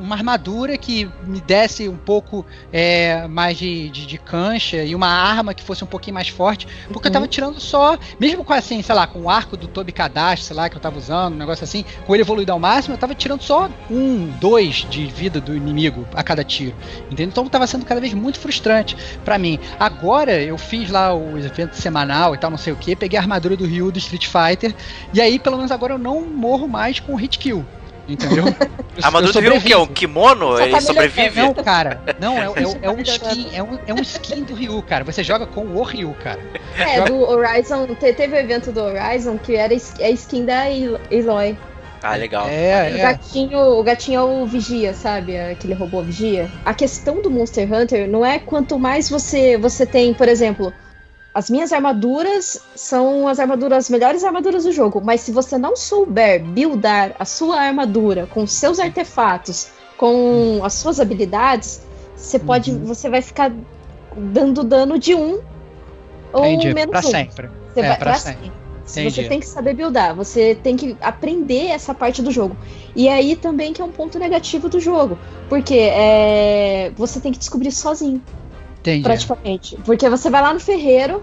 uma armadura que me desse um pouco é, mais de, de, de, cancha e uma arma que fosse um pouquinho mais forte, porque uhum. eu tava tirando só, mesmo com assim, sei lá, com o arco do Toby Kadash, sei lá, que eu tava usando, um negócio assim, com ele evoluído ao máximo, eu tava tirando só um, dois de vida do inimigo a cada tiro, entendeu? Então tava sendo cada vez muito frustrante para mim. Agora eu fiz lá o evento semanal e tal, não sei o que, peguei a armadura do Ryu do Street Fighter, e aí pelo menos agora eu não morro mais com hit kill. Entendeu? A armadura do Ryu que é um kimono? Ele tá sobrevive? Não, cara. Não, é, é, é, um skin, é, um, é um skin do Ryu, cara. Você joga com o Ryu, cara. É, joga... do Horizon. Teve o evento do Horizon que era a skin da Eloy. Ah, legal. É, o, é. gatinho, o gatinho é o vigia, sabe? Aquele robô vigia. A questão do Monster Hunter não é quanto mais você, você tem, por exemplo, as minhas armaduras são as armaduras, as melhores armaduras do jogo, mas se você não souber buildar a sua armadura com seus artefatos, com as suas habilidades, você pode, Uhum. você vai ficar dando dano de um ou Entendi. menos Pra um. sempre. Você É, vai, pra pra sempre. sempre. Você tem que saber buildar, você tem que aprender essa parte do jogo. E aí também que é um ponto negativo do jogo. Porque é, você tem que descobrir sozinho, Entendi. praticamente. Porque você vai lá no ferreiro,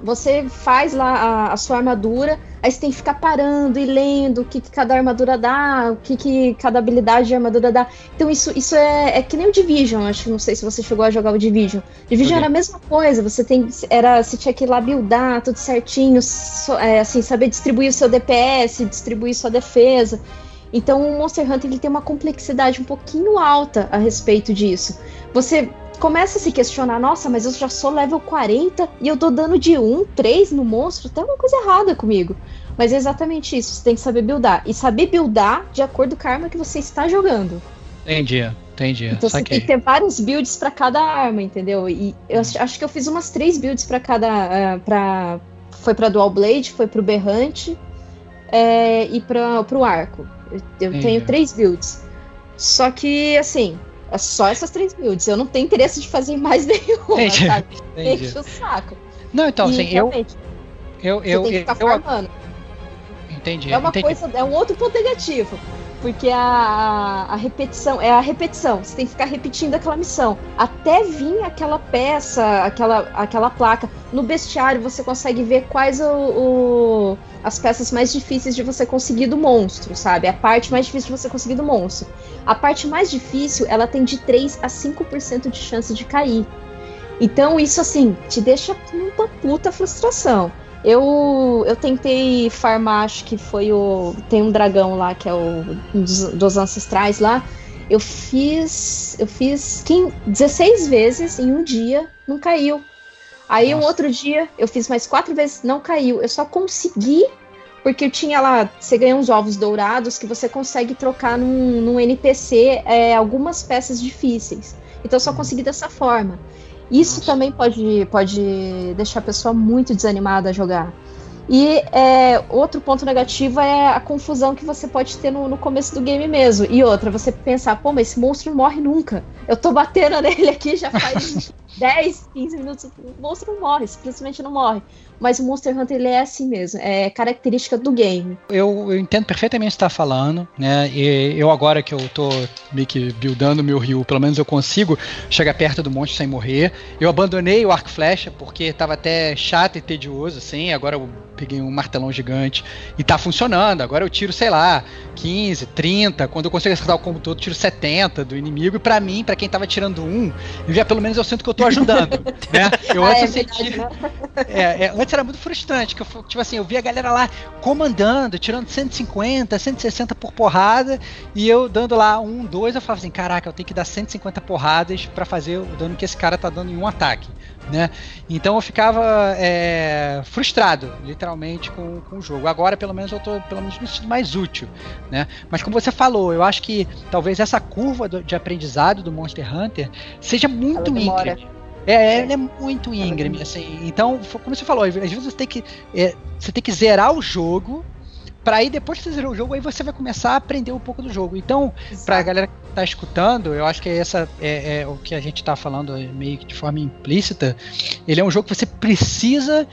você faz lá a, a sua armadura, aí você tem que ficar parando e lendo o que, que cada armadura dá, o que, que cada habilidade de armadura dá. Então isso, isso é, é que nem o Division, acho que não sei se você chegou a jogar o Division. Division Joguei. era a mesma coisa, você tem era você tinha que ir lá buildar tudo certinho, so- é, assim, saber distribuir o seu DPS, distribuir sua defesa. Então o Monster Hunter ele tem uma complexidade um pouquinho alta a respeito disso. Você começa a se questionar, nossa, mas eu já sou level 40 e eu dou dano de 1, 3 no monstro, tem alguma coisa errada comigo. Mas é exatamente isso, você tem que saber buildar. E saber buildar de acordo com a arma que você está jogando. Entendi. Entendi. Então você tem Saquei. que ter vários builds pra cada arma, entendeu? E eu acho, que eu fiz umas três builds pra cada. ah, pra, foi pra Dual Blade, foi pro Berrante é, e pra, pro arco. Eu, eu tenho três builds. Só que, assim, é só essas três builds. Eu não tenho interesse de fazer mais nenhuma, Entendi. sabe? Entendi. Enche o saco. Não, então, E, assim, eu, realmente, eu, você eu, tem que eu, ficar eu, farmando. entendi. É uma entendi. coisa, é um outro ponto negativo. Porque a, a, repetição, é a repetição. Você tem que ficar repetindo aquela missão. Até vir aquela peça, aquela, aquela placa. No bestiário você consegue ver quais o, o- as peças mais difíceis de você conseguir do monstro, sabe? A parte mais difícil de você conseguir do monstro. A parte mais difícil, ela tem de 3 a 5% de chance de cair. Então isso assim, te deixa com uma puta frustração. Eu, eu tentei farmar, acho que foi o. Tem um dragão lá que é o um dos, dos ancestrais lá. Eu fiz. Eu fiz 15, 16 vezes em um dia, não caiu. Aí um Nossa. outro dia eu fiz mais quatro vezes, não caiu. Eu só consegui porque eu tinha lá, você ganha uns ovos dourados que você consegue trocar num, num NPC é, algumas peças difíceis. Então eu só consegui dessa forma. Isso Nossa. também pode, pode deixar a pessoa muito desanimada a jogar. E é, outro ponto negativo é a confusão que você pode ter no, no começo do game mesmo. E outra, você pensar, pô, mas esse monstro não morre nunca. Eu tô batendo nele aqui já faz 10, 15 minutos. O monstro não morre, simplesmente não morre. Mas o Monster Hunter ele é assim mesmo, é característica do game. Eu, eu entendo perfeitamente o que está falando, né? E eu agora que eu tô meio que buildando meu rio, pelo menos eu consigo chegar perto do monstro sem morrer. Eu abandonei o arco flecha porque tava até chato e tedioso, assim. Agora eu peguei um martelão gigante e tá funcionando. Agora eu tiro, sei lá, 15, 30. Quando eu consigo acertar o combo todo, tiro 70 do inimigo. E pra mim, pra quem tava tirando um, já pelo menos eu sinto que eu tô ajudando, né? Eu Ah, antes é senti- verdade, né? é, é, antes era muito frustrante, que eu, tipo assim, eu via a galera lá comandando, tirando 150, 160 por porrada, e eu dando lá um, dois, eu falava assim, caraca, eu tenho que dar 150 porradas pra fazer o dano que esse cara tá dando em um ataque, né? Então eu ficava é, frustrado, literalmente, com, com o jogo. Agora, pelo menos, eu tô pelo menos me sentindo mais útil, né? Mas como você falou, eu acho que talvez essa curva do- de aprendizado do Monster Hunter seja muito íngreme. É, ela é muito íngreme, assim. Então, como você falou, às vezes você tem que, é, você tem que zerar o jogo para aí depois que você zerou o jogo, aí você vai começar a aprender um pouco do jogo. Então, pra Exato. galera que tá escutando, eu acho que essa é, é o que a gente tá falando meio que de forma implícita. Ele é um jogo que você precisa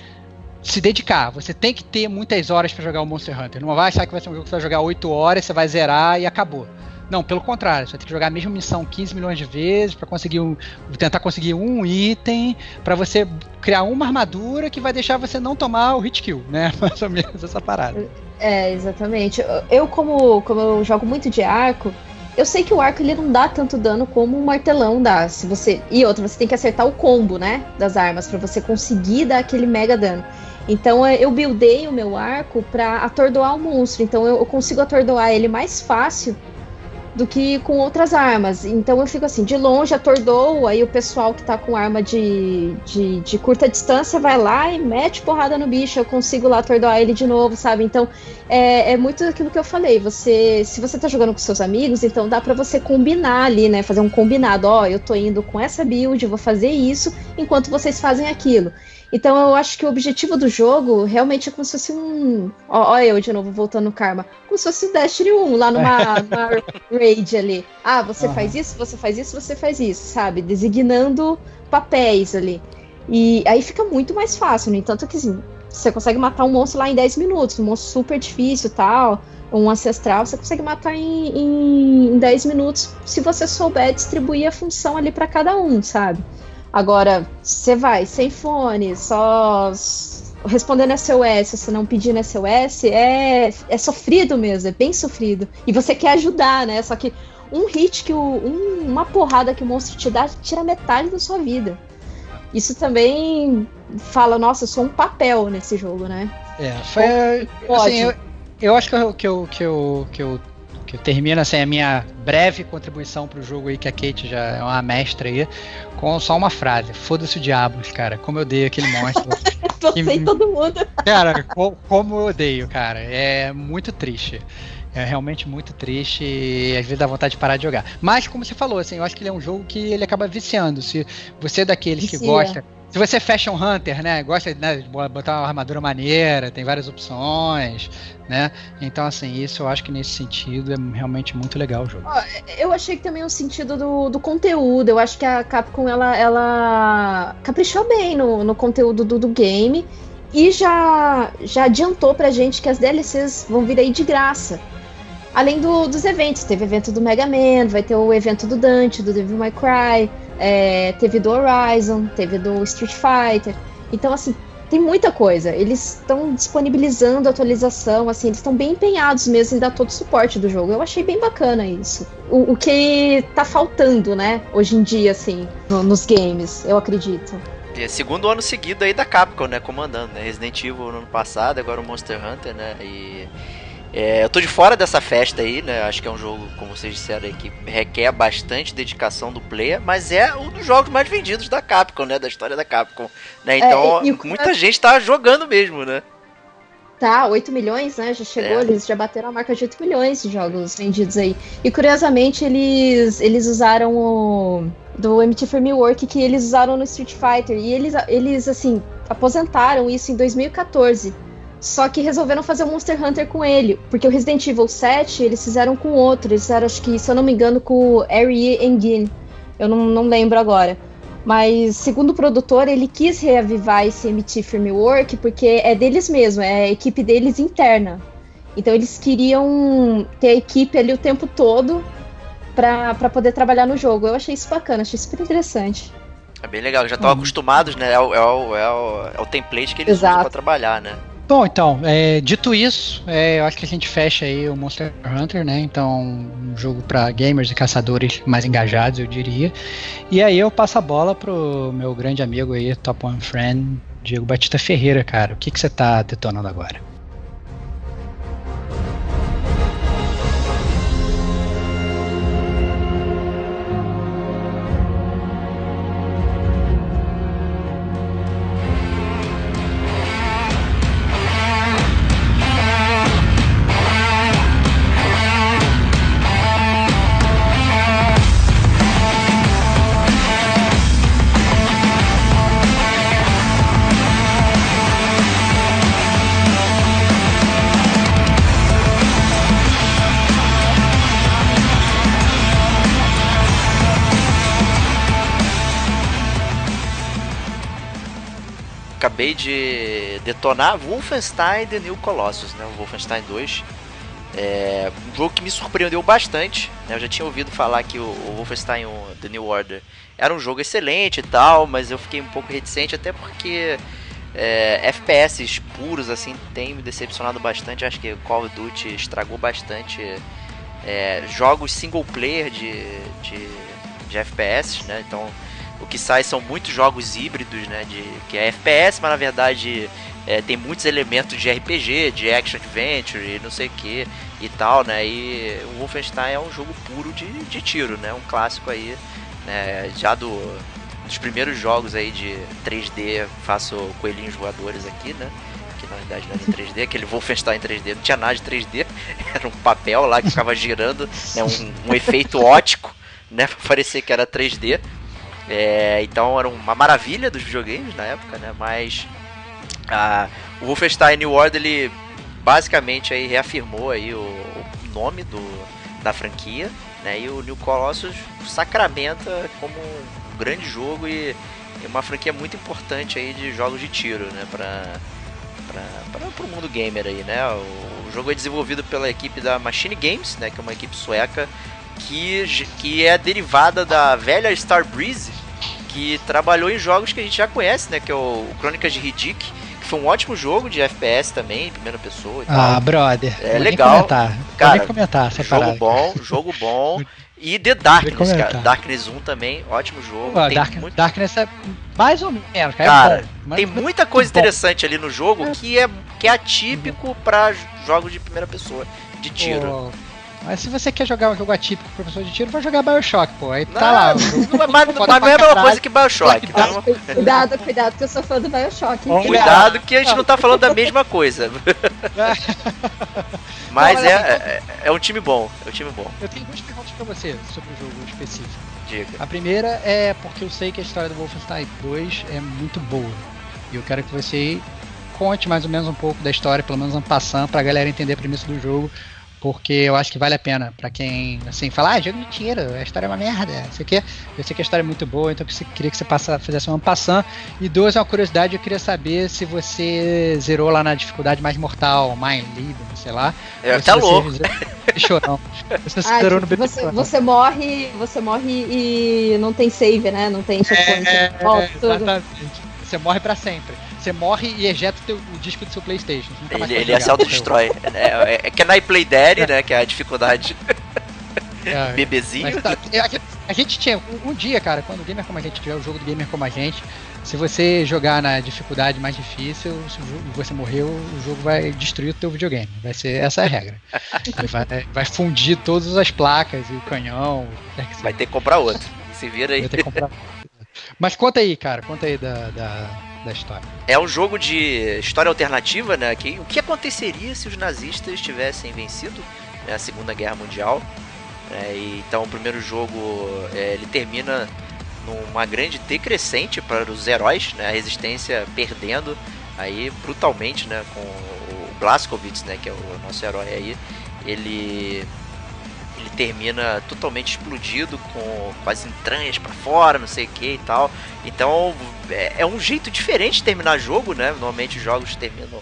se dedicar. Você tem que ter muitas horas pra jogar o Monster Hunter. Não vai achar que vai ser um jogo que você vai jogar 8 horas, você vai zerar e acabou. Não, pelo contrário, você vai ter que jogar a mesma missão 15 milhões de vezes pra conseguir um, tentar conseguir um item pra você criar uma armadura que vai deixar você não tomar o hit kill, né? Mais ou menos essa parada. É, exatamente. Eu, como, como eu jogo muito de arco, eu sei que o arco ele não dá tanto dano como um martelão dá. Se você E outra, você tem que acertar o combo, né? Das armas, pra você conseguir dar aquele mega dano. Então é, eu buildei o meu arco pra atordoar o monstro. Então eu consigo atordoar ele mais fácil do que com outras armas. Então eu fico assim, de longe atordou, aí o pessoal que tá com arma de, de, de curta distância vai lá e mete porrada no bicho, eu consigo lá atordoar ele de novo, sabe? Então é, é muito aquilo que eu falei. Você, se você tá jogando com seus amigos, então dá pra você combinar ali, né? Fazer um combinado. Ó, eu tô indo com essa build, vou fazer isso, enquanto vocês fazem aquilo. Então eu acho que o objetivo do jogo realmente é como se fosse um. Ó eu de novo voltando no Karma. Como se fosse o Destiny 1, lá numa, numa raid ali. Ah, você Aham. faz isso, você faz isso, você faz isso, sabe? Designando papéis ali. E aí fica muito mais fácil, no entanto que assim, você consegue matar um monstro lá em 10 minutos, um monstro super difícil tal, um ancestral, você consegue matar em, em, em 10 minutos se você souber distribuir a função ali pra cada um, sabe? Agora, você vai sem fone, só respondendo SOS, se não pedindo SOS, é, é sofrido mesmo, é bem sofrido. E você quer ajudar, né? Só que um hit que o, um- uma porrada que o monstro te dá tira metade da sua vida. Isso também fala, nossa, eu sou um papel nesse jogo, né? É, foi. Assim, eu, eu acho que eu, que eu, que eu, que eu, eu termino assim, a minha breve contribuição pro jogo aí, que a Kate já é uma mestra aí, com só uma frase: Foda-se o diabos, cara. Como eu odeio aquele monstro. Você Que- e todo mundo. cara, co- como eu odeio, cara. É muito triste. É realmente muito triste e às vezes dá vontade de parar de jogar. Mas, como você falou, assim, eu acho que ele é um jogo que ele acaba viciando. Se você é daqueles que Vicia. gosta. Se você é fashion hunter, né? Gosta né, de botar uma armadura maneira, tem várias opções, né? Então, assim, isso eu acho que nesse sentido é realmente muito legal o jogo. Eu achei que também o sentido do, do conteúdo. Eu acho que a Capcom ela, ela caprichou bem no, no conteúdo do, do game e já, já adiantou pra gente que as DLCs vão vir aí de graça. Além do- dos eventos, teve evento do Mega Man, vai ter o evento do Dante, do Devil May Cry, é, teve do Horizon, teve do Street Fighter. Então, assim, tem muita coisa. Eles estão disponibilizando atualização, assim, eles estão bem empenhados mesmo em dar todo o suporte do jogo. Eu achei bem bacana isso. O, o que tá faltando, né, hoje em dia, assim, no- nos games, eu acredito. É segundo ano seguido aí da Capcom, né? Comandando, né? Resident Evil no ano passado, agora o Monster Hunter, né? E É, eu tô de fora dessa festa aí, né? Acho que é um jogo, como vocês disseram aí, que requer bastante dedicação do player, mas é um dos jogos mais vendidos da Capcom, né? Da história da Capcom. Né? Então, É, e- e muita gente tá jogando mesmo, né? Tá, 8 milhões, né? Já chegou, É. eles já bateram a marca de 8 milhões de jogos vendidos aí. E curiosamente, eles, eles usaram o. Do MT Framework que eles usaram no Street Fighter. E eles, eles, assim, aposentaram isso em 2014. Só que resolveram fazer o Monster Hunter com ele. Porque o Resident Evil 7 eles fizeram com outro. Eles fizeram, acho que, se eu não me engano, com o Ari Engin. Eu não, não lembro agora. Mas, segundo o produtor, ele quis reavivar esse MT Framework porque é deles mesmo, é a equipe deles interna. Então, eles queriam ter a equipe ali o tempo todo pra pra poder trabalhar no jogo. Eu achei isso bacana, achei super interessante. É bem legal, já estão Uhum. acostumados, né? É o, é, o, é, o, é o template que eles usam Exato. pra trabalhar, né? Bom, então, é, dito isso, é, eu acho que a gente fecha aí o Monster Hunter, né? Então, um jogo para gamers e caçadores mais engajados, eu diria. E aí eu passo a bola pro meu grande amigo aí, Top One Friend, Diego Batista Ferreira, cara. O que, que você tá detonando agora? Acabei de detonar Wolfenstein The New Colossus, né? O Wolfenstein 2. É um jogo que me surpreendeu bastante. Né? Eu já tinha ouvido falar que o, o Wolfenstein 1, The New Order era um jogo excelente e tal, mas eu fiquei um pouco reticente até porque é, FPS puros assim tem me decepcionado bastante. Acho que Call of Duty estragou bastante é, jogos single player de, de, de FPS, né? Então o que sai são muitos jogos híbridos, né? De, que é FPS, mas na verdade é, tem muitos elementos de RPG, de action adventure não sei o que e tal, né? E o Wolfenstein é um jogo puro de, de tiro, né? Um clássico aí, né? Já do, dos primeiros jogos aí de 3D, faço coelhinhos voadores aqui, né? Que na verdade não era em 3D, aquele Wolfenstein 3D, não tinha nada de 3D, era um papel lá que ficava girando, né? Um, um efeito ótico, né? Pra parecer que era 3D. É, então era uma maravilha dos videogames na época, né? Mas a, o Wolfenstein New Order ele basicamente aí reafirmou aí o, o nome do, da franquia, né? E o New Colossus sacramenta como um grande jogo e, e uma franquia muito importante aí de jogos de tiro, né? Pra, para o mundo gamer aí, né? O, o jogo é desenvolvido pela equipe da Machine Games, né? Que é uma equipe sueca que, que é derivada da velha Star Breeze, que trabalhou em jogos que a gente já conhece, né? Que é o Crônicas de Riddick, que foi um ótimo jogo de FPS também, primeira pessoa e Ah, tal. brother. É vou legal. Comentar. Vou Cara, nem comentar essa jogo parada. bom, jogo bom. E The Darkness, cara. Darkness 1 também, ótimo jogo. Pô, tem, Dark, muito- Darkness é mais ou menos, cara. Cara, é bom, mas- tem muita coisa interessante ali no jogo que é, que é atípico pra j- jogos de primeira pessoa, de tiro. Pô, Mas se você quer jogar um jogo atípico pro professor de tiro, vai jogar Bioshock, pô. Aí tá Não, lá. não, mas, mas não é a mesma coisa que Bioshock. Black Então, Cuidado, cuidado, que eu sou fã do Bioshock. Olha. cuidado que a gente não tá falando da mesma coisa. Mas é, é, é um time bom, é um time bom. Eu tenho duas perguntas pra você sobre o jogo específico. Diga. A primeira é porque eu sei que a história do Wolfenstein 2 é muito boa. E eu quero que você conte mais ou menos um pouco da história, pelo menos um passando, pra galera entender a premissa do jogo. Porque eu acho que vale a pena pra quem, assim, fala, ah, jogo de tiro, a história é uma merda, isso aqui. Eu sei que a história é muito boa, então eu queria que você passa, fizesse uma passando. E duas, é uma curiosidade, eu queria saber se você zerou lá na dificuldade mais mortal, Mind Lead, sei lá. É você louco. Fechou, não. Se você Ah, zerou tipo, no você, você morre, você morre e não tem save, né? Não tem checkpoint. É, tudo. exatamente. Você morre pra sempre. Você morre e ejeta o, teu- o disco do seu Playstation. Ele, ele jogar. se autodestrói. É, é, que é na Play Daddy, né? Que é a dificuldade É, bebezinho. tá, é, a, gente- a gente tinha um, um dia, cara, quando o gamer como a gente tiver o jogo do gamer como a gente, se você jogar na dificuldade mais difícil e você morreu, o jogo vai destruir o teu videogame. Vai ser essa é a regra. Vai, vai fundir todas as placas e o canhão. Vai ter que comprar outro. Se vira aí. Vai ter que comprar Mas conta aí, cara, conta aí da, da, da história. É um jogo de história alternativa, né? Que, o que aconteceria se os nazistas tivessem vencido né, a Segunda Guerra Mundial? É, e, então o primeiro jogo é, ele termina numa grande decrescente para os heróis, né? A resistência perdendo aí brutalmente, né? Com o Blaskowitz, né? Que é o nosso herói aí. Ele ele termina totalmente explodido com, com as entranhas para fora, não sei o que e tal. Então é, é, um jeito diferente de terminar jogo, né? Normalmente os jogos terminam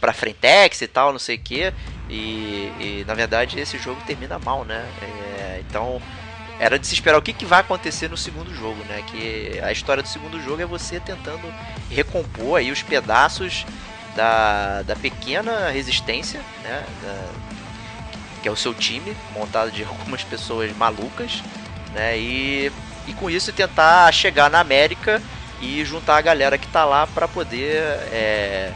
para frentex e tal, não sei o que. E, e, na verdade esse jogo termina mal, né? É, então era de se esperar o que, que vai acontecer no segundo jogo, né? Que a história do segundo jogo é você tentando recompor aí os pedaços da, da pequena resistência, né? Da, que é o seu time, montado de algumas pessoas malucas, né? E, e com isso tentar chegar na América e juntar a galera que tá lá para poder é,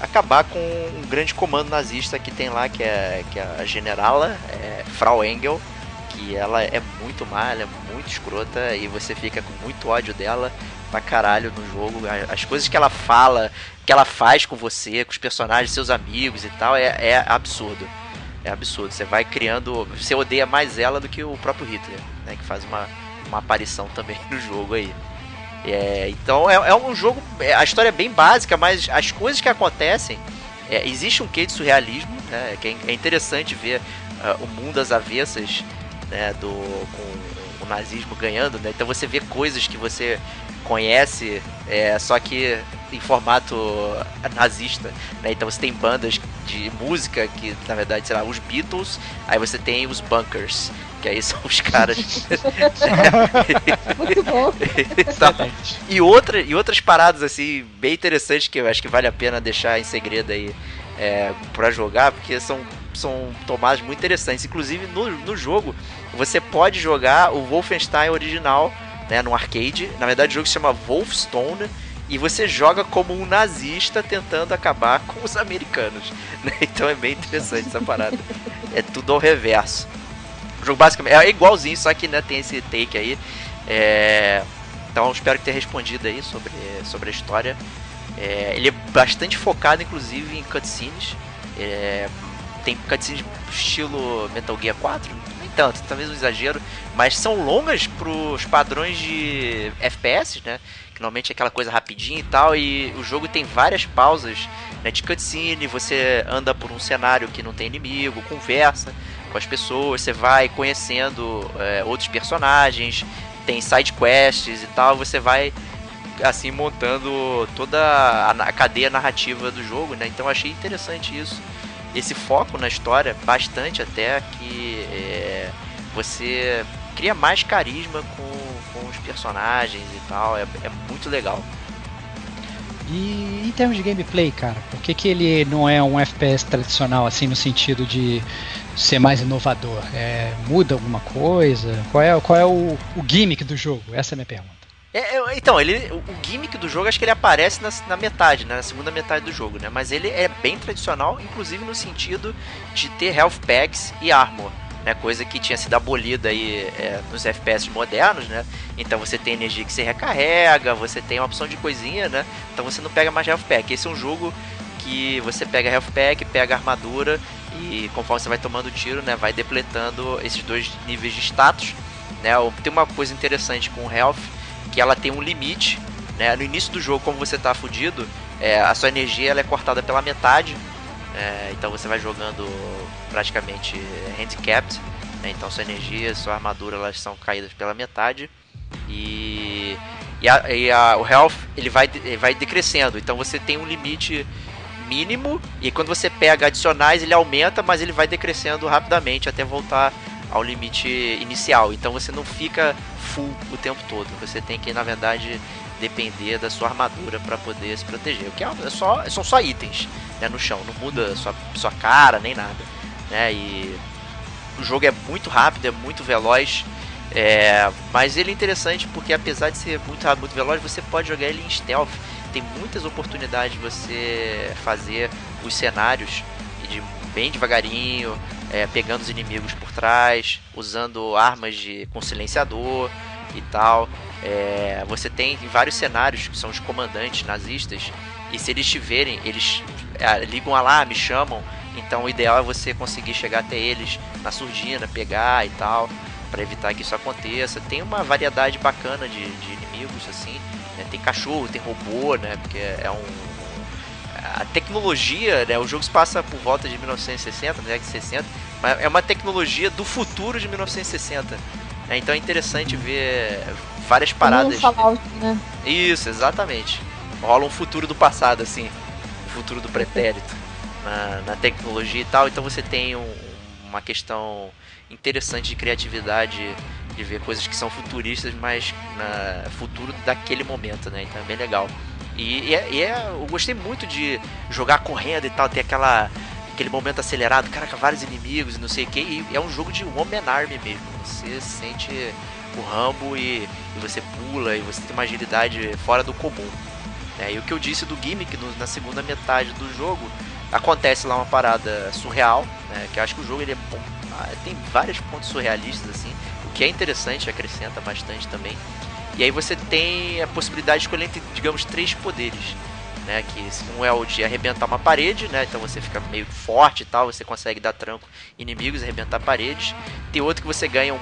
acabar com um grande comando nazista que tem lá, que é, que é a generala é, Frau Engel, que ela é muito má, ela é muito escrota e você fica com muito ódio dela pra caralho no jogo. As coisas que ela fala, que ela faz com você, com os personagens, seus amigos e tal, é, é absurdo. É absurdo. Você vai criando. Você odeia mais ela do que o próprio Hitler, né? Que faz uma, uma aparição também no jogo aí. É, então é, é, um jogo. É, a história é bem básica, mas as coisas que acontecem. É, existe um quê de surrealismo, né, que é, é interessante ver uh, o mundo às avessas né, do, com o nazismo ganhando. Né, então você vê coisas que você conhece, é, só que em formato nazista, né? Então você tem bandas de música que, na verdade, sei lá, os Beatles, aí você tem os Bunkers, que aí são os caras. Muito bom. então, e, outra, e outras paradas, assim, bem interessantes que eu acho que vale a pena deixar em segredo aí é, para jogar, porque são, são tomadas muito interessantes. Inclusive, no, no jogo, você pode jogar o Wolfenstein original, né, no arcade. Na verdade, o jogo se chama Wolfstone e você joga como um nazista tentando acabar com os americanos. Né? Então é bem interessante essa parada. É tudo ao reverso. O jogo basicamente é igualzinho, só que né, tem esse take aí. É... Então espero que tenha respondido aí sobre, sobre a história. É... Ele é bastante focado, inclusive, em cutscenes. É... Tem cutscenes estilo Metal Gear 4, nem tanto, talvez um exagero, mas são longas para os padrões de FPS, né? Normalmente é aquela coisa rapidinha e tal, e o jogo tem várias pausas né, de cutscene, você anda por um cenário que não tem inimigo, conversa com as pessoas, você vai conhecendo é, outros personagens, tem side quests e tal, você vai assim montando toda a, cadeia narrativa do jogo, né? Então achei interessante isso, esse foco na história, bastante até que é, você cria mais carisma com com os personagens e tal. É, é muito legal. E em termos de gameplay, cara, por que, que ele não é um FPS tradicional, assim, no sentido de ser mais inovador? É, muda alguma coisa? Qual é, qual é o, o gimmick do jogo? Essa é a minha pergunta. É, então, ele, o, gimmick do jogo acho que ele aparece na, na, metade, né, na segunda metade do jogo, né? Mas ele é bem tradicional, inclusive no sentido de ter health packs e armor né, coisa que tinha sido abolida aí é, nos FPS modernos, né? Então você tem energia que se recarrega, você tem uma opção de coisinha, né? Então você não pega mais Health Pack. Esse é um jogo que você pega Health Pack, pega armadura e conforme você vai tomando tiro, né, vai depletando esses dois níveis de status, né? Tem uma coisa interessante com o Health, que ela tem um limite, né? No início do jogo, como você tá fudido, é, a sua energia ela é cortada pela metade, é, então você vai jogando praticamente handicapped, né? então sua energia, sua armadura elas são caídas pela metade e, e, a, e a, o health ele vai, ele vai decrescendo, então você tem um limite mínimo e quando você pega adicionais ele aumenta, mas ele vai decrescendo rapidamente até voltar ao limite inicial. Então você não fica full o tempo todo. Você tem que na verdade depender da sua armadura para poder se proteger. O que é, é só, são só itens né, no chão, não muda sua, sua cara nem nada. Né? E o jogo é muito rápido, é muito veloz. É, mas ele é interessante porque apesar de ser muito rápido, muito veloz, você pode jogar ele em stealth. Tem muitas oportunidades de você fazer os cenários de bem devagarinho, é, pegando os inimigos por trás, usando armas de com silenciador e tal. É, você tem vários cenários que são os comandantes nazistas e se eles tiverem, eles é, ligam alarme, chamam. Então o ideal é você conseguir chegar até eles na surdina, pegar e tal para evitar que isso aconteça. Tem uma variedade bacana de, de inimigos, assim. Né? Tem cachorro, tem robô, né? Porque é um. A tecnologia, né? O jogo se passa por volta de 1960, né? 60, mas é uma tecnologia do futuro de 1960. Né? Então é interessante ver várias paradas. Um Fallout, né? Isso, exatamente. Rola um futuro do passado, assim. O futuro do pretérito. Na, na tecnologia e tal. Então você tem um, uma questão interessante de criatividade, de ver coisas que são futuristas, mas na futuro daquele momento, né? Então é bem legal. E, e, é, e é, eu gostei muito de jogar correndo e tal, ter aquela aquele momento acelerado, caraca, vários inimigos e não sei o que. E é um jogo de Woman Army mesmo. Você sente o Rambo e, e, você pula e você tem uma agilidade fora do comum. É, e o que eu disse do gimmick no, na segunda metade do jogo, acontece lá uma parada surreal, né, que eu acho que o jogo ele é ah, tem vários pontos surrealistas assim, que é interessante, acrescenta bastante também. E aí você tem a possibilidade de escolher entre, digamos, três poderes. Né, que um é o de arrebentar uma parede, né, então você fica meio forte e tal, você consegue dar tranco inimigos, arrebentar paredes. Tem outro que você ganha um,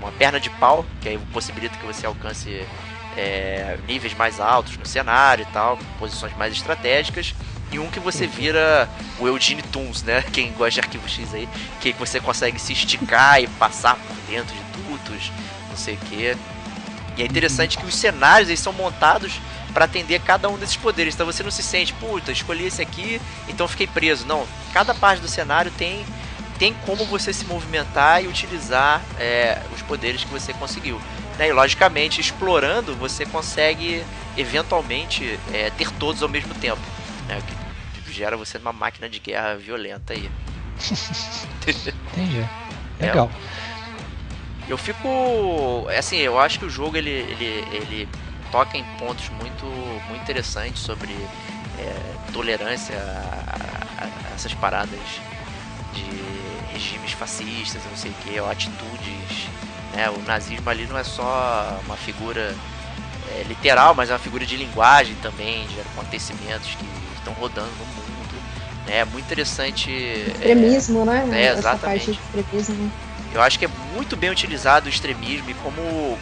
uma perna de pau, que aí possibilita que você alcance é, níveis mais altos no cenário e tal, posições mais estratégicas e um que você vira o Eugene Toons, né? Quem gosta de arquivo X aí, que você consegue se esticar e passar por dentro de dutos, não sei o que. E é interessante que os cenários eles são montados para atender cada um desses poderes. Então você não se sente, puta, escolhi esse aqui, então fiquei preso. Não, cada parte do cenário tem tem como você se movimentar e utilizar é, os poderes que você conseguiu. Né? E logicamente, explorando, você consegue eventualmente é, ter todos ao mesmo tempo né? Que gera você numa máquina de guerra violenta aí. Entendi. É, Legal. É, eu fico. Assim, eu acho que o jogo ele, ele, ele toca em pontos muito, muito interessantes sobre é, tolerância a, a, a, essas paradas de regimes fascistas, não sei o que, ou atitudes. Né? O nazismo ali não é só uma figura é, literal, mas é uma figura de linguagem também, de acontecimentos que estão rodando no mundo. Né? É muito interessante. Extremismo, é, né? É, exatamente. extremismo. Eu acho que é muito bem utilizado o extremismo e como.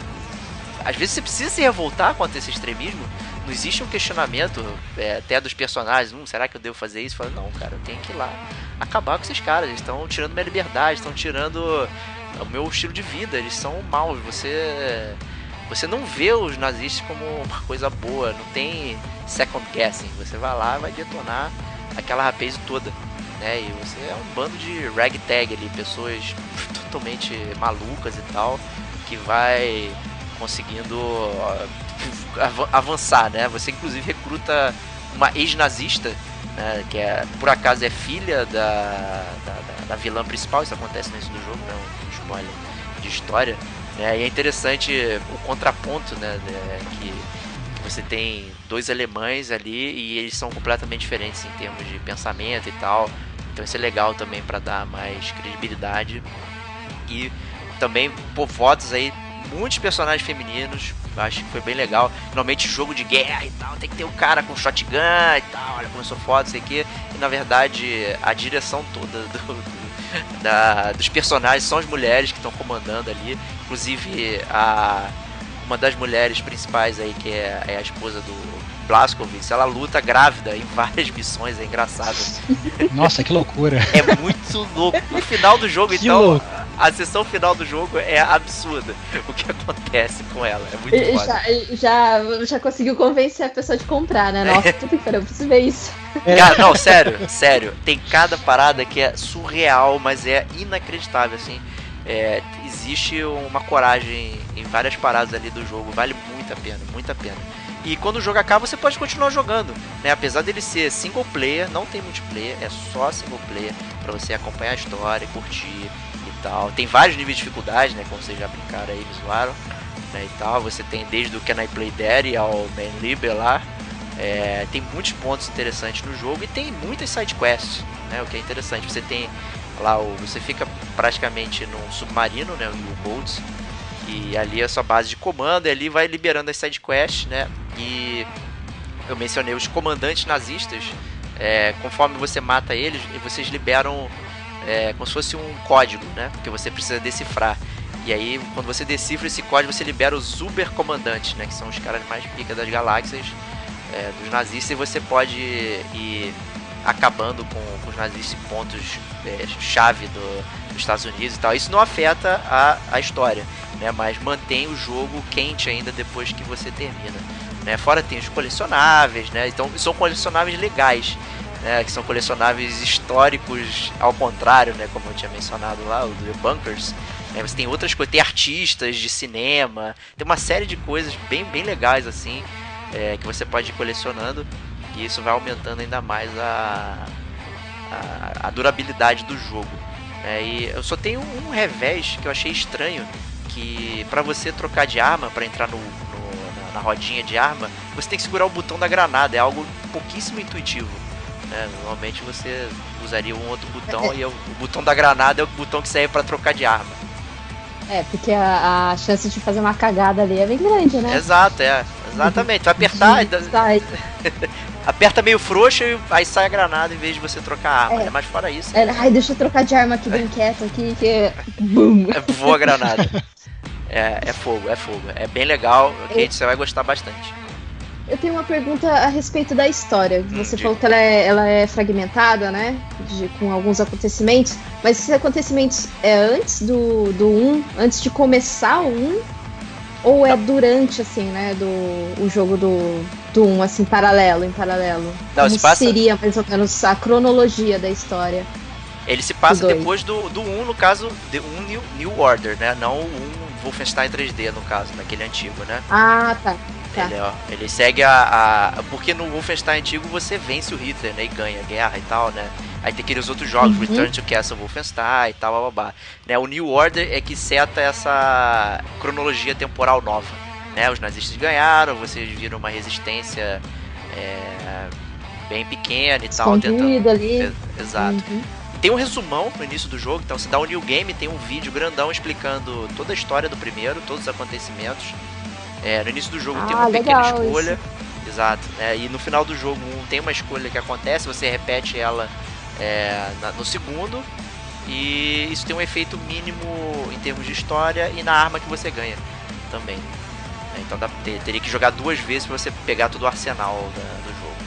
Às vezes você precisa se revoltar contra esse extremismo. Não existe um questionamento é, até dos personagens. Hum, será que eu devo fazer isso? Fala, não, cara, eu tenho que ir lá acabar com esses caras. Eles estão tirando minha liberdade, estão tirando o meu estilo de vida. Eles são maus. Você você não vê os nazistas como uma coisa boa, não tem second guessing. Você vai lá vai detonar aquela rapaz toda. Né? E você é um bando de ragtag ali, pessoas totalmente malucas e tal, que vai conseguindo avançar, né? Você inclusive recruta uma ex-nazista, né? que é, por acaso é filha da, da, da, vilã principal, isso acontece no início do jogo, né? um spoiler de história. Né? E é interessante o contraponto, né? Que você tem dois alemães ali e eles são completamente diferentes em termos de pensamento e tal. Então isso é legal também para dar mais credibilidade. E também por votos aí muitos personagens femininos, acho que foi bem legal. Normalmente jogo de guerra e tal, tem que ter o um cara com shotgun e tal, olha, começou foda, sei que. E na verdade a direção toda do, do, da, dos personagens são as mulheres que estão comandando ali. Inclusive a uma das mulheres principais aí, que é, é a esposa do Blaskovitz, ela luta grávida em várias missões, é engraçado. Nossa, que loucura. É muito louco. No final do jogo, que então, louco. A sessão final do jogo é absurda o que acontece com ela. É muito foda. Já, já, já conseguiu convencer a pessoa de comprar, né? Nossa, é. puta que pariu, eu preciso ver isso. Cara, não, sério, sério. Tem cada parada que é surreal, mas é inacreditável, assim. É, existe uma coragem em várias paradas ali do jogo, vale muito a pena, muito a pena. E quando o jogo acaba, você pode continuar jogando, né? Apesar dele ser single player, não tem multiplayer, é só single player para você acompanhar a história, curtir e tal. Tem vários níveis de dificuldade, né? Como vocês já brincaram aí, me zoaram. Né, e tal. Você tem desde o Can I Play Daddy ao Man Liber lá. É, tem muitos pontos interessantes no jogo e tem muitas side quests, né? O que é interessante. Você tem lá o, você fica praticamente num submarino, né? O U-Boats. E ali é a sua base de comando e ali vai liberando as side quests, né? E eu mencionei os comandantes nazistas. É, conforme você mata eles, vocês liberam é, como se fosse um código, né? Porque você precisa decifrar. E aí, quando você decifra esse código, você libera os Uber Comandantes, né? Que são os caras mais pica das galáxias é, dos nazistas. E você pode ir acabando com, com os nazistas pontos é, chave do, dos Estados Unidos e tal. Isso não afeta a, a história, né? Mas mantém o jogo quente ainda depois que você termina. Né? Fora tem os colecionáveis, né? Então são colecionáveis legais. Né, que são colecionáveis históricos ao contrário, né, como eu tinha mencionado lá, o The Bunkers. Né, você tem outras coisas, tem artistas de cinema, tem uma série de coisas bem, bem legais assim é, que você pode ir colecionando e isso vai aumentando ainda mais a, a, a durabilidade do jogo. É, e eu só tenho um revés que eu achei estranho, que para você trocar de arma, para entrar no, no, na rodinha de arma, você tem que segurar o botão da granada, é algo pouquíssimo intuitivo. Né? Normalmente você usaria um outro botão e o, botão da granada é o botão que serve para trocar de arma. É, porque a, a, chance de fazer uma cagada ali é bem grande, né? Exato, é. Exatamente. Vai apertar. Sai. aperta meio frouxo e aí sai a granada em vez de você trocar a arma. É. Mas fora isso. É, ai, deixa eu trocar de arma aqui bem quieto aqui, que. Bum! É, voa a granada. é, é fogo, é fogo. É bem legal, Kate, você vai gostar bastante. Eu tenho uma pergunta a respeito da história. Hum, você hum, falou que ela é, ela é fragmentada, né? De, com alguns acontecimentos. Mas esses acontecimentos é antes do, do 1, antes de começar o 1? Ou é durante, assim, né, do o jogo do, do 1, assim, paralelo, em paralelo? Não, Como passa... seria, mais ou menos, a cronologia da história? Ele se passa do depois do, do 1, no caso, de 1 New, New Order, né? Não o 1 Wolfenstein 3D, no caso, naquele antigo, né? Ah, tá. Tá. Ele, ó, ele segue a, a, Porque no Wolfenstein antigo você vence o Hitler, né? E ganha a guerra e tal, né? Aí tem aqueles outros jogos, uhum. Return to Castle Wolfenstein e tal, babá. Né? O New Order é que seta essa cronologia temporal nova. Né? Os nazistas ganharam, vocês viram uma resistência é, bem pequena e tal. Tentando... ali. Exato. Uhum. Tem um resumão no início do jogo, então se dá o um New Game, tem um vídeo grandão explicando toda a história do primeiro, todos os acontecimentos. É, no início do jogo ah, tem uma pequena escolha. Isso. Exato. É, e no final do jogo um, tem uma escolha que acontece, você repete ela é, na, no segundo. E isso tem um efeito mínimo em termos de história e na arma que você ganha também. É, então dá, ter, teria que jogar duas vezes para você pegar todo o arsenal da, do jogo.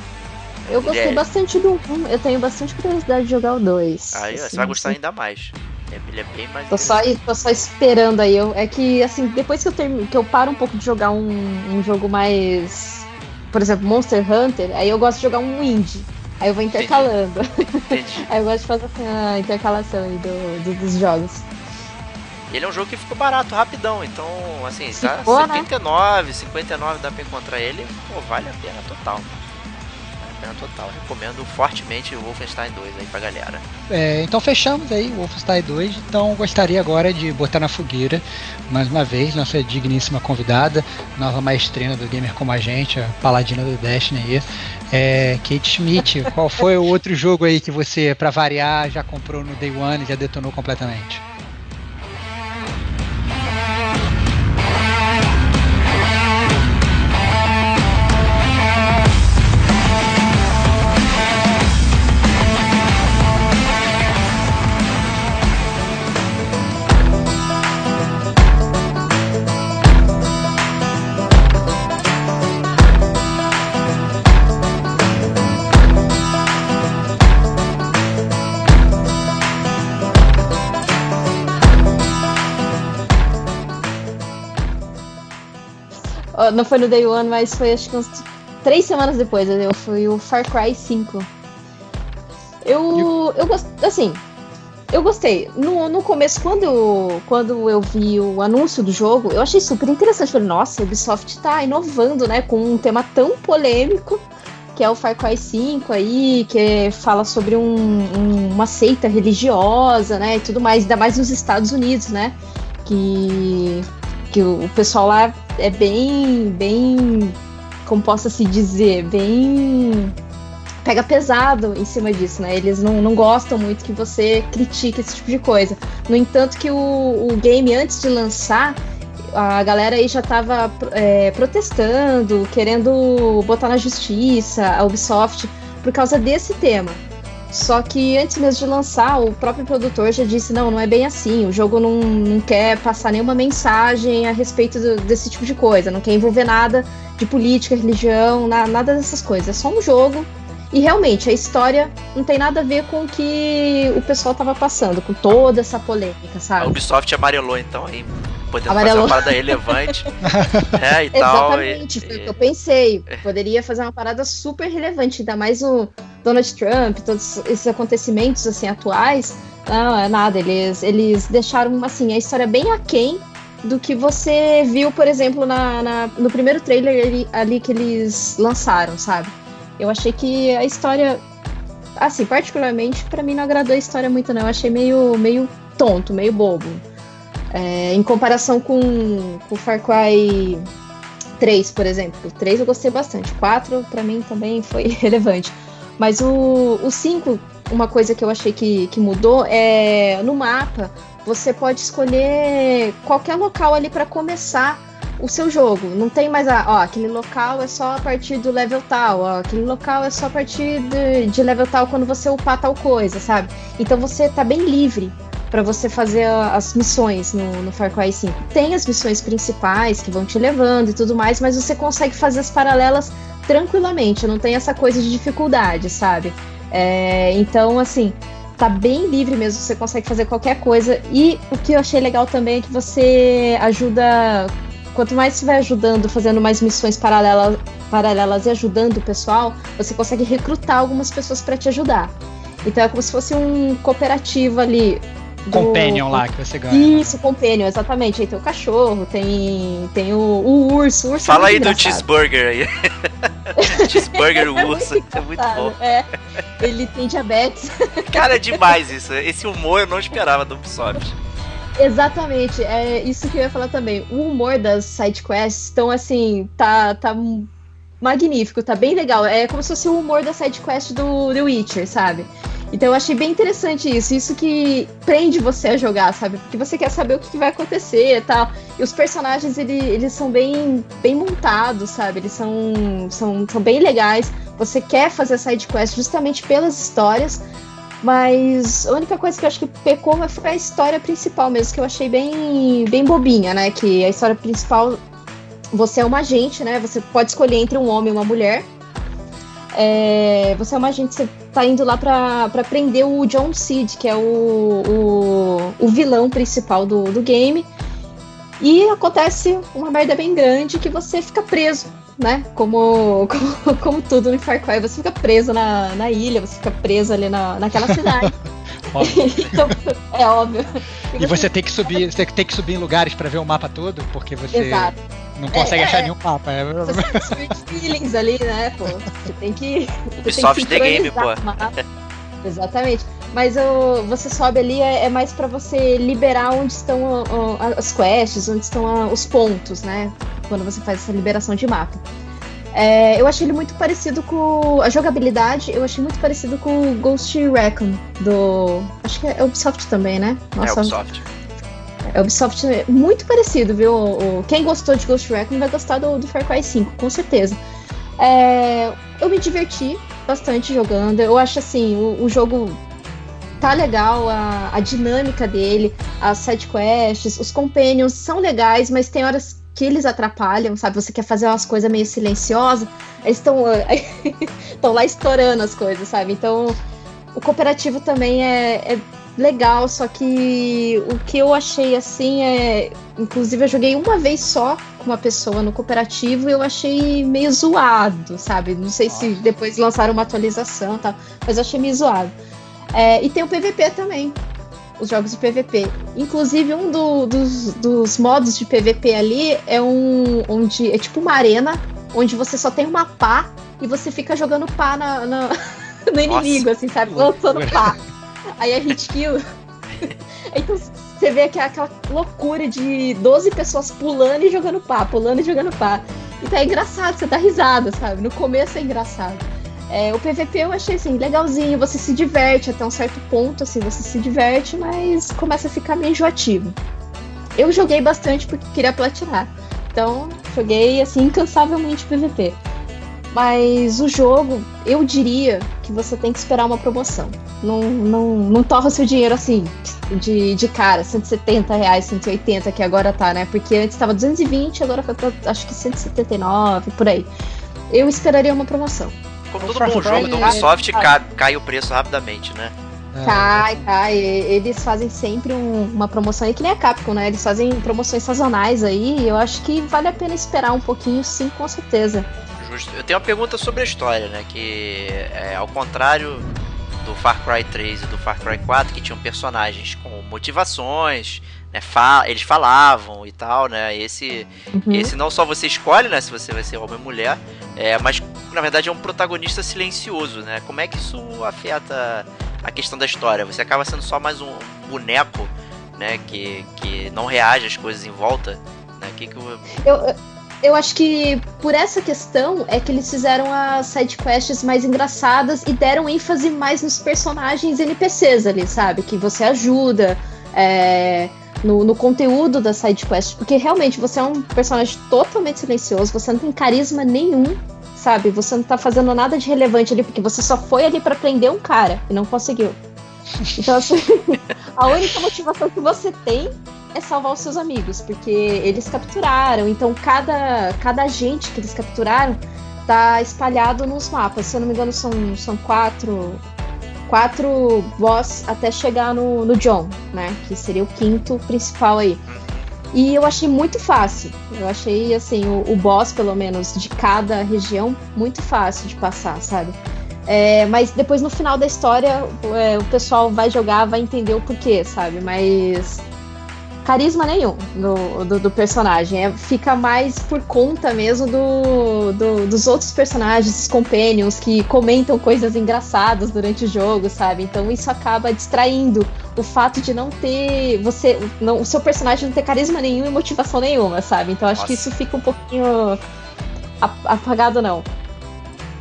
Eu gostei é... bastante do 1, eu tenho bastante curiosidade de jogar o 2. Aí assim, você vai gostar ainda mais. É, ele é bem mais. Tô só, tô só esperando aí. Eu, é que, assim, depois que eu, termino, que eu paro um pouco de jogar um, um jogo mais. Por exemplo, Monster Hunter, aí eu gosto de jogar um indie. Aí eu vou intercalando. Entendi. aí eu gosto de fazer assim, a intercalação aí do, do, dos jogos. Ele é um jogo que ficou barato rapidão, então, assim, tá Ficou, 79, né? 59 dá pra encontrar ele, pô, vale a pena total pena total. Recomendo fortemente o Wolfenstein 2 aí pra galera. É, então fechamos aí o Wolfenstein 2. Então gostaria agora de botar na fogueira, mais uma vez, nossa digníssima convidada, nova maestrina do Gamer Como a Gente, a paladina do Destiny aí. É, Kate Schmidt, qual foi o outro jogo aí que você, para variar, já comprou no Day One e já detonou completamente? Não foi no Day One, mas foi acho que uns três semanas depois. Eu fui o Far Cry 5. Eu, eu gostei, assim, eu gostei. No, no começo, quando, quando eu vi o anúncio do jogo, eu achei super interessante. Falei, nossa, a Ubisoft tá inovando, né? Com um tema tão polêmico que é o Far Cry 5 aí, que fala sobre um, um, uma seita religiosa, né, e tudo mais, ainda mais nos Estados Unidos, né, que, que o pessoal lá é bem, bem, como possa se dizer, bem pega pesado em cima disso, né? Eles não, não gostam muito que você critique esse tipo de coisa. No entanto, que o, o game, antes de lançar, a galera aí já estava é, protestando, querendo botar na justiça a Ubisoft por causa desse tema. Só que antes mesmo de lançar, o próprio produtor já disse: não, não é bem assim. O jogo não, não quer passar nenhuma mensagem a respeito do, desse tipo de coisa, não quer envolver nada de política, religião, na, nada dessas coisas. É só um jogo. E realmente, a história não tem nada a ver com o que o pessoal tava passando, com toda essa polêmica, sabe? A Ubisoft amarelou então aí podendo Amarelo. fazer uma parada relevante. é, e tal. Exatamente, e- foi o e- que eu pensei. Poderia fazer uma parada super relevante, ainda mais o Donald Trump, todos esses acontecimentos assim atuais. Não, é nada. Eles, eles deixaram assim, a história bem aquém do que você viu, por exemplo, na, na- no primeiro trailer ali, ali que eles lançaram, sabe? Eu achei que a história, assim, particularmente, pra mim não agradou a história muito, não. Eu achei meio, meio tonto, meio bobo. É, em comparação com o Far Cry 3, por exemplo. O 3 eu gostei bastante. O 4, pra mim, também foi relevante. Mas o, o 5, uma coisa que eu achei que, que mudou é no mapa você pode escolher qualquer local ali pra começar o seu jogo. Não tem mais a, ó, aquele local é só a partir do level tal, ó, aquele local é só a partir de, de level tal quando você upar tal coisa, sabe? Então você tá bem livre pra você fazer as missões no, no Far Cry 5. Tem as missões principais que vão te levando e tudo mais, mas você consegue fazer as paralelas tranquilamente, não tem essa coisa de dificuldade, sabe? É, então, assim, tá bem livre mesmo, você consegue fazer qualquer coisa. E o que eu achei legal também é que você ajuda. Quanto mais você vai ajudando, fazendo mais missões paralelas, paralelas e ajudando o pessoal, você consegue recrutar algumas pessoas pra te ajudar. Então é como se fosse um cooperativo ali. Do- Companion lá que você ganha. Isso, companion, exatamente. Aí tem o cachorro, tem, tem o, o urso. O urso Fala é aí muito do engraçado. cheeseburger aí. cheeseburger urso. É muito engraçado, bom. É, ele tem diabetes. Cara, é demais isso. Esse humor eu não esperava do Ubisoft. Exatamente, é isso que eu ia falar também. O humor das sidequests estão assim, tá, tá magnífico, tá bem legal. É como se fosse o humor da sidequest do The Witcher, sabe? Então eu achei bem interessante isso, isso que prende você a jogar, sabe? Porque você quer saber o que, vai acontecer e tal. E os personagens, ele, eles são bem, bem montados, sabe? Eles são, são, são bem legais. Você quer fazer sidequest justamente pelas histórias. Mas a única coisa que eu acho que pecou foi a história principal mesmo, que eu achei bem, bem bobinha, né? Que a história principal, você é uma agente, né? Você pode escolher entre um homem e uma mulher. É, você é uma agente, você tá indo lá pra, pra prender o John Seed, que é o, o, o vilão principal do, do game. E acontece uma merda bem grande que você fica preso, né? Como, como, como tudo no Far Cry, você fica preso na, na ilha, você fica preso ali na, naquela cidade. Óbvio. Então, é óbvio. E você tem que subir, você tem que subir em lugares pra ver o mapa todo, porque você Exato. não consegue É, achar é. nenhum mapa. É- Você tem que subir feelings ali, né, pô? Você tem que. você Ubisoft tem The que Game, pô. sincronizar o mapa. Exatamente. Mas o, você sobe ali é, é mais pra você liberar onde estão as quests, onde estão ó, os pontos, né? Quando você faz essa liberação de mapa. É, eu achei ele muito parecido com. A jogabilidade, eu achei muito parecido com o Ghost Recon do. Acho que é Ubisoft também, né? É Ubisoft. É Ubisoft é muito parecido, viu? O- quem gostou de Ghost Recon vai gostar do, do Far Cry 5, com certeza. É, eu me diverti bastante jogando. Eu acho assim, o, o jogo tá legal, a, a dinâmica dele, as sidequests, os companions são legais, mas tem horas que eles atrapalham, sabe? Você quer fazer umas coisas meio silenciosas, eles estão estão lá estourando as coisas, sabe? Então, o cooperativo também é, é legal, só que o que eu achei assim é. Inclusive, eu joguei uma vez só com uma pessoa no cooperativo e eu achei meio zoado, sabe? Não sei se depois lançaram uma atualização e tal, mas eu achei meio zoado. É, e tem o PVP também. Os jogos de PVP. Inclusive, um do- dos, dos modos de PVP ali é um. onde é tipo uma arena onde você só tem uma pá e você fica jogando pá na, na- no inimigo, assim, sabe? Lançando pá. Aí é hit kill. então você vê que é aquela loucura de 12 pessoas pulando e jogando pá, pulando e jogando pá. Então é engraçado, você dá risada, sabe? No começo é engraçado. É, o PVP eu achei assim, legalzinho, você se diverte até um certo ponto, assim, você se diverte, mas começa a ficar meio enjoativo. Eu joguei bastante porque queria platinar. Então, joguei assim incansavelmente PVP. Mas o jogo, eu diria que você tem que esperar uma promoção. Não, não, não torra seu dinheiro assim, de, de cara, 170 reais, 180, que agora tá, né? Porque antes tava 220, agora foi pra acho que 179, por aí. Eu esperaria uma promoção. Como todo bom jogo do é- Ubisoft, é- cai, cai o preço rapidamente, né? É, Cai, cai. Eles fazem sempre um- uma promoção aí, que nem a Capcom, né? Eles fazem promoções sazonais aí, e eu acho que vale a pena esperar um pouquinho, sim, com certeza. Justo. Eu tenho uma pergunta sobre a história, né? Que é ao contrário do Far Cry 3 e do Far Cry 4, que tinham personagens com motivações, né? Eles falavam e tal, né? Esse, Uhum. esse não só você escolhe, né? Se você vai ser homem ou mulher, é, mas na verdade é um protagonista silencioso, né? Como é que isso afeta a questão da história? Você acaba sendo só mais um boneco, né? Que, que não reage às coisas em volta, né? Que que eu... Eu, eu acho que por essa questão é que eles fizeram as sidequests mais engraçadas e deram ênfase mais nos personagens NPCs ali, sabe? Que você ajuda é, no, no conteúdo da sidequest. Porque realmente você é um personagem totalmente silencioso, você não tem carisma nenhum, sabe? Você não tá fazendo nada de relevante ali, porque você só foi ali pra prender um cara e não conseguiu. Então, assim, a única motivação que você tem é salvar os seus amigos, porque eles capturaram. Então, cada, cada agente que eles capturaram tá espalhado nos mapas. Se eu não me engano, são, são quatro, quatro boss até chegar no, no John, né? Que seria o quinto principal aí. E eu achei muito fácil. Eu achei, assim, o, o boss, pelo menos, de cada região, muito fácil de passar, sabe? É, mas depois no final da história é, o pessoal vai jogar, vai entender o porquê, sabe? Mas carisma nenhum do, do, do personagem. É, fica mais por conta mesmo do, do- dos outros personagens, os companions, que comentam coisas engraçadas durante o jogo, sabe? Então isso acaba distraindo o fato de não ter. você não, O seu personagem não ter carisma nenhum e motivação nenhuma, sabe? Então acho que Nossa. isso fica um pouquinho ap- apagado, não.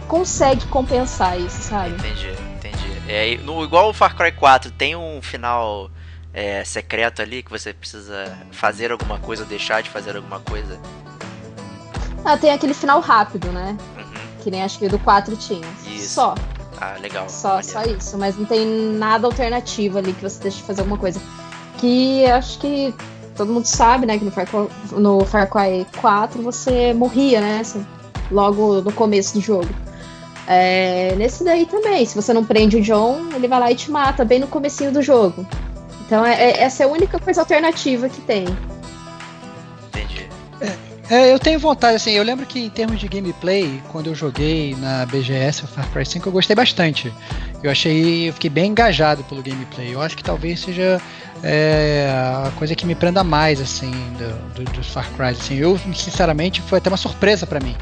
Consegue compensar isso, sabe? Entendi, entendi. É, no, igual o Far Cry 4, tem um final é, secreto ali que você precisa fazer alguma coisa, deixar de fazer alguma coisa. Ah, tem aquele final rápido, né? Uhum. Que nem acho que do 4 tinha. Isso. Só. Ah, legal. Só, maneiro. só isso, mas não tem nada alternativo ali que você deixe de fazer alguma coisa. Que acho que todo mundo sabe, né? Que no Far Cry, no Far Cry 4 você morria, né? assim, Logo no começo do jogo. É, nesse daí também, se você não prende o John, ele vai lá e te mata bem no comecinho do jogo. Então é- é- essa é a única coisa alternativa que tem. Entendi. É, eu tenho vontade, assim, eu lembro que em termos de gameplay, quando eu joguei na BGS, o Far Cry 5, eu gostei bastante. Eu achei, eu fiquei bem engajado pelo gameplay. Eu acho que talvez seja é, a coisa que me prenda mais, assim, do, do, dos Far Cry. Assim, eu, sinceramente, foi até uma surpresa pra mim.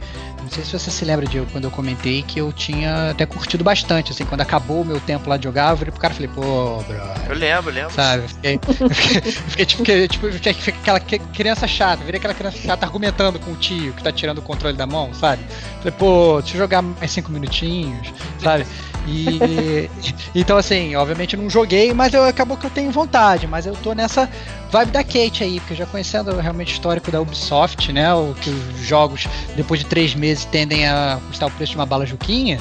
Não sei se você se lembra de quando eu comentei que eu tinha até curtido bastante, assim, quando acabou o meu tempo lá de jogar, eu virei pro cara e falei, pô, brother. Eu lembro, lembro. Sabe? Eu fiquei, eu fiquei, eu fiquei tipo, que- tipo, fiquei aquela que- criança chata, virei aquela criança chata argumentando com o tio que tá tirando o controle da mão, sabe? Falei, pô, deixa eu jogar mais cinco minutinhos, sabe? E então assim, obviamente eu não joguei, mas eu acabou que eu tenho vontade, mas eu tô nessa vibe da Kate aí, porque já conhecendo realmente o histórico da Ubisoft, né? O que os jogos depois de três meses tendem a custar o preço de uma bala juquinha.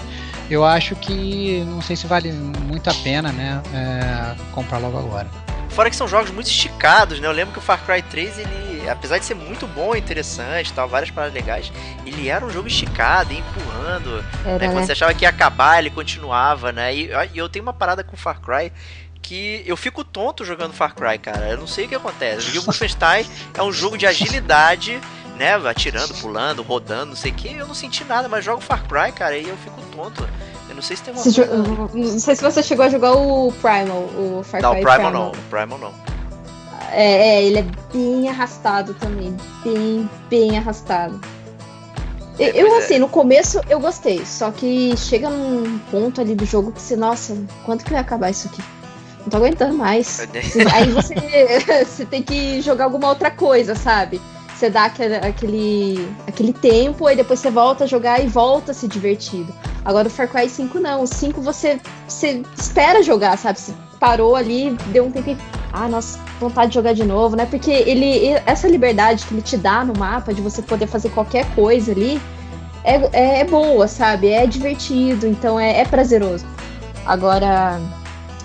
Eu acho que não sei se vale muito a pena, né? é, comprar logo agora. Fora que são jogos muito esticados, né? Eu lembro que o Far Cry 3, ele, apesar de ser muito bom e interessante, e tal, várias paradas legais, ele era um jogo esticado, empurrando, Era, né? Quando né? você achava que ia acabar, ele continuava, né? E, e eu tenho uma parada com Far Cry que eu fico tonto jogando Far Cry, cara. Eu não sei o que acontece. O Wolfenstein, é um jogo de agilidade, né? Atirando, pulando, rodando, não sei o que. Eu não senti nada, mas jogo Far Cry, cara, e eu fico tonto. Eu não sei se tem uma coisa... Não sei se você chegou a jogar o Primal, o Far Não, Cry Primal não. Primal não. É, é, ele é bem arrastado também. Bem, bem arrastado. Eu, pois é. assim, no começo eu gostei, só que chega num ponto ali do jogo que você, nossa, quanto que vai acabar isso aqui? Não tô aguentando mais. Aí você, você tem que jogar alguma outra coisa, sabe? Você dá aquele, aquele, aquele tempo, aí depois você volta a jogar e volta a se divertido. Agora o Far Cry 5 não. O 5 você, você espera jogar, sabe? Você parou ali, deu um tempo e. Ah, nossa, vontade de jogar de novo, né? Porque ele. Essa liberdade que ele te dá no mapa de você poder fazer qualquer coisa ali é, é, é boa, sabe? É divertido, então é, é prazeroso. Agora,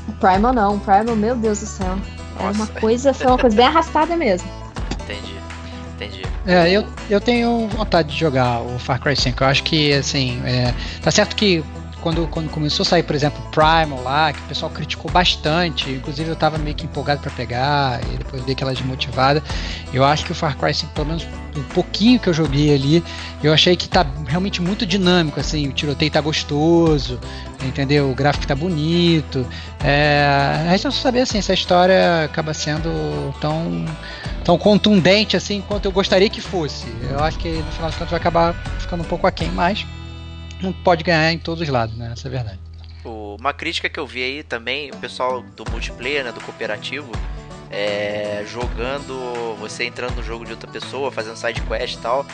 o Primal não, o Primal, meu Deus do céu. É uma Nossa. coisa, foi uma coisa bem arrastada mesmo. Entendi. Entendi. É, eu, eu tenho vontade de jogar o Far Cry 5. Eu acho que, assim, é, tá certo que quando, quando começou a sair, por exemplo, Primal lá, que o pessoal criticou bastante, inclusive eu tava meio que empolgado pra pegar, e depois dei aquela desmotivada. Eu acho que o Far Cry 5, pelo menos um pouquinho que eu joguei ali, eu achei que tá realmente muito dinâmico, assim, o tiroteio tá gostoso, entendeu? O gráfico tá bonito. É, a gente não saber assim, se a história acaba sendo tão tão contundente assim quanto eu gostaria que fosse. Eu acho que no final das contas vai acabar ficando um pouco aquém, mas não pode ganhar em todos os lados, né? Essa é a verdade. Uma crítica que eu vi aí também, o pessoal do multiplayer, né, do cooperativo, é, jogando, você entrando no jogo de outra pessoa, fazendo side quest e tal.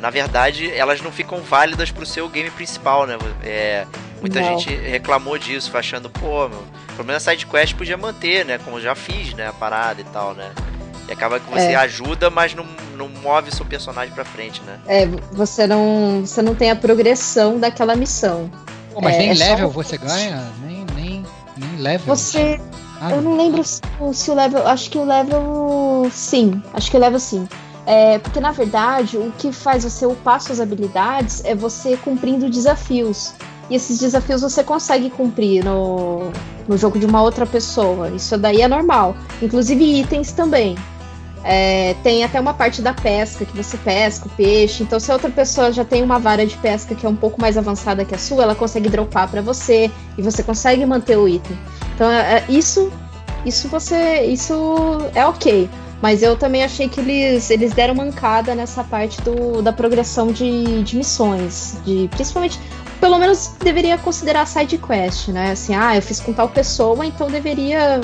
Na verdade, elas não ficam válidas pro seu game principal, né? É, muita Não. gente reclamou disso, achando, pô, meu, pelo menos a side quest podia manter, né? Como eu já fiz, né? A parada e tal, né? E acaba que você É. ajuda, mas não, não move seu personagem pra frente, né? É, você não, você não tem a progressão daquela missão. Pô, mas É, nem é level você ganha? Nem, nem, nem level. Você, Ah, eu não lembro se, o- se o level, acho que o level, sim, acho que o level sim. É, porque na verdade o que faz você upar suas habilidades é você cumprindo desafios. E esses desafios você consegue cumprir no, no jogo de uma outra pessoa. Isso daí é normal. Inclusive itens também. É, tem até uma parte da pesca que você pesca o peixe. Então, se a outra pessoa já tem uma vara de pesca que é um pouco mais avançada que a sua, ela consegue dropar pra você e você consegue manter o item. Então, é- é- isso, isso você, isso é ok. Mas eu também achei que eles, eles deram mancada nessa parte do, da progressão de, de missões, de principalmente pelo menos deveria considerar side quest, né? Assim, ah, eu fiz com tal pessoa, então deveria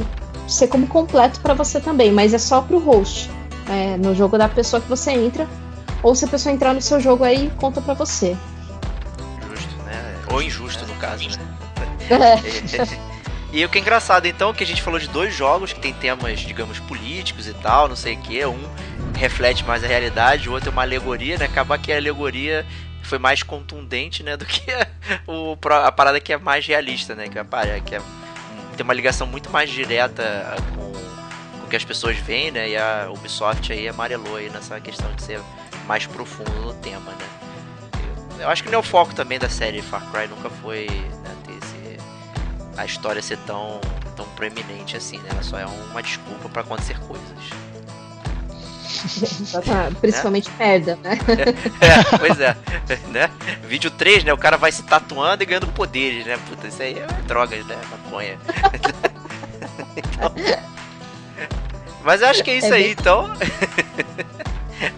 ser como completo pra você também, mas é só pro host, é, no jogo da pessoa que você entra, ou se a pessoa entrar no seu jogo aí, conta pra você. Justo, né? Ou injusto, no caso, né? É, E o que é engraçado, então, que a gente falou de dois jogos que tem temas, digamos, políticos e tal, não sei o que. Um reflete mais a realidade, o outro é uma alegoria, né? Acaba que a alegoria foi mais contundente, né? Do que o, pro- a parada que é mais realista, né? Que, é a que é, tem uma ligação muito mais direta com, com o que as pessoas veem, né? E a Ubisoft aí amarelou aí nessa questão de ser mais profundo no tema, né? Eu, eu acho que não é o foco também da série Far Cry, nunca foi né, ter esse a história ser tão, tão proeminente assim, né? Ela só é uma desculpa pra acontecer coisas. Principalmente merda, né? É, pois é, né? Vídeo 3, né? O cara vai se tatuando e ganhando poderes, né? Puta, isso aí é drogas, né? Maconha. Então- Mas eu acho que é isso É aí, bem- então.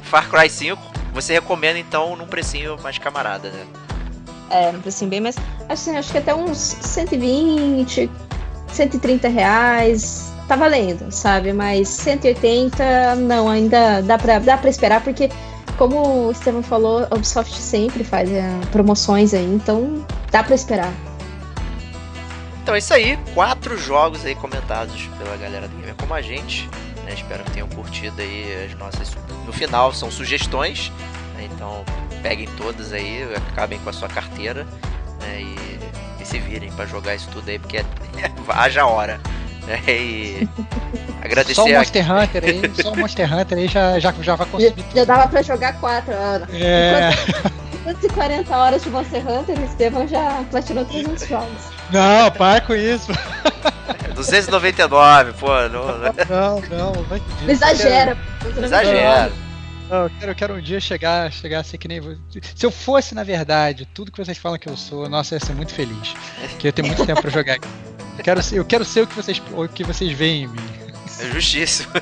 Far Cry 5, você recomenda então num precinho mais camarada, né? É, um precinho bem mais. Assim, acho que até uns 120, 130 reais. Tá valendo, sabe? Mas 180, não, ainda dá pra, dá pra esperar, porque, como o Estevam falou, a Ubisoft sempre faz é, promoções aí, então dá pra esperar. Então é isso aí, quatro jogos aí comentados pela galera do Gamer como a gente. né? Espero que tenham curtido aí as nossas. No final são sugestões, né? então peguem todas aí, acabem com a sua carteira né? e, e se virem pra jogar isso tudo aí, porque é, haja hora. Né? E agradecer Só o a- Monster Hunter aí, só o Monster Hunter aí já, já, já vai Já, consumir já dava pra jogar 4 anos. É, 240 horas de Monster Hunter, o Estevam já platinou 300 jogos. não, para com isso. 299, pô, não, não Não, não, vai Não exagera. exagera. Não, eu quero, eu quero um dia chegar, chegar a ser que nem você. Se eu fosse, na verdade, tudo que vocês falam que eu sou, nossa, eu ia ser muito feliz. Porque eu ia ter muito tempo pra jogar. Eu quero, ser, eu quero ser o que vocês, o que vocês veem em mim. É justíssimo.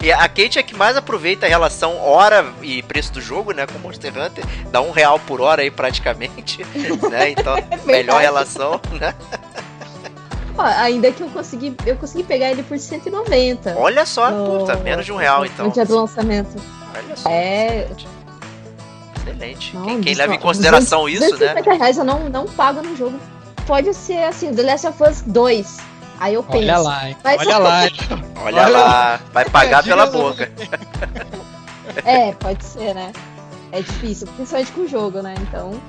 E a Kate é que mais aproveita a relação hora e preço do jogo, né? Com Monster Hunter. Dá um real por hora aí praticamente. Né? Então, melhor relação, né? Ó, ainda que eu consegui, eu consegui pegar ele por 190. Olha só, no- puta, menos de um real então. No dia do lançamento. Olha só. É. Excelente. Excelente. Não, quem, quem leva em consideração isso, né? 250 reais eu não, não pago no jogo. Pode ser assim, The Last of Us 2. Aí eu penso. Olha lá, hein? Mas- Olha lá. Olha, Olha lá, vai pagar pela boca. É, pode ser, né? É difícil, principalmente com o jogo, né? Então.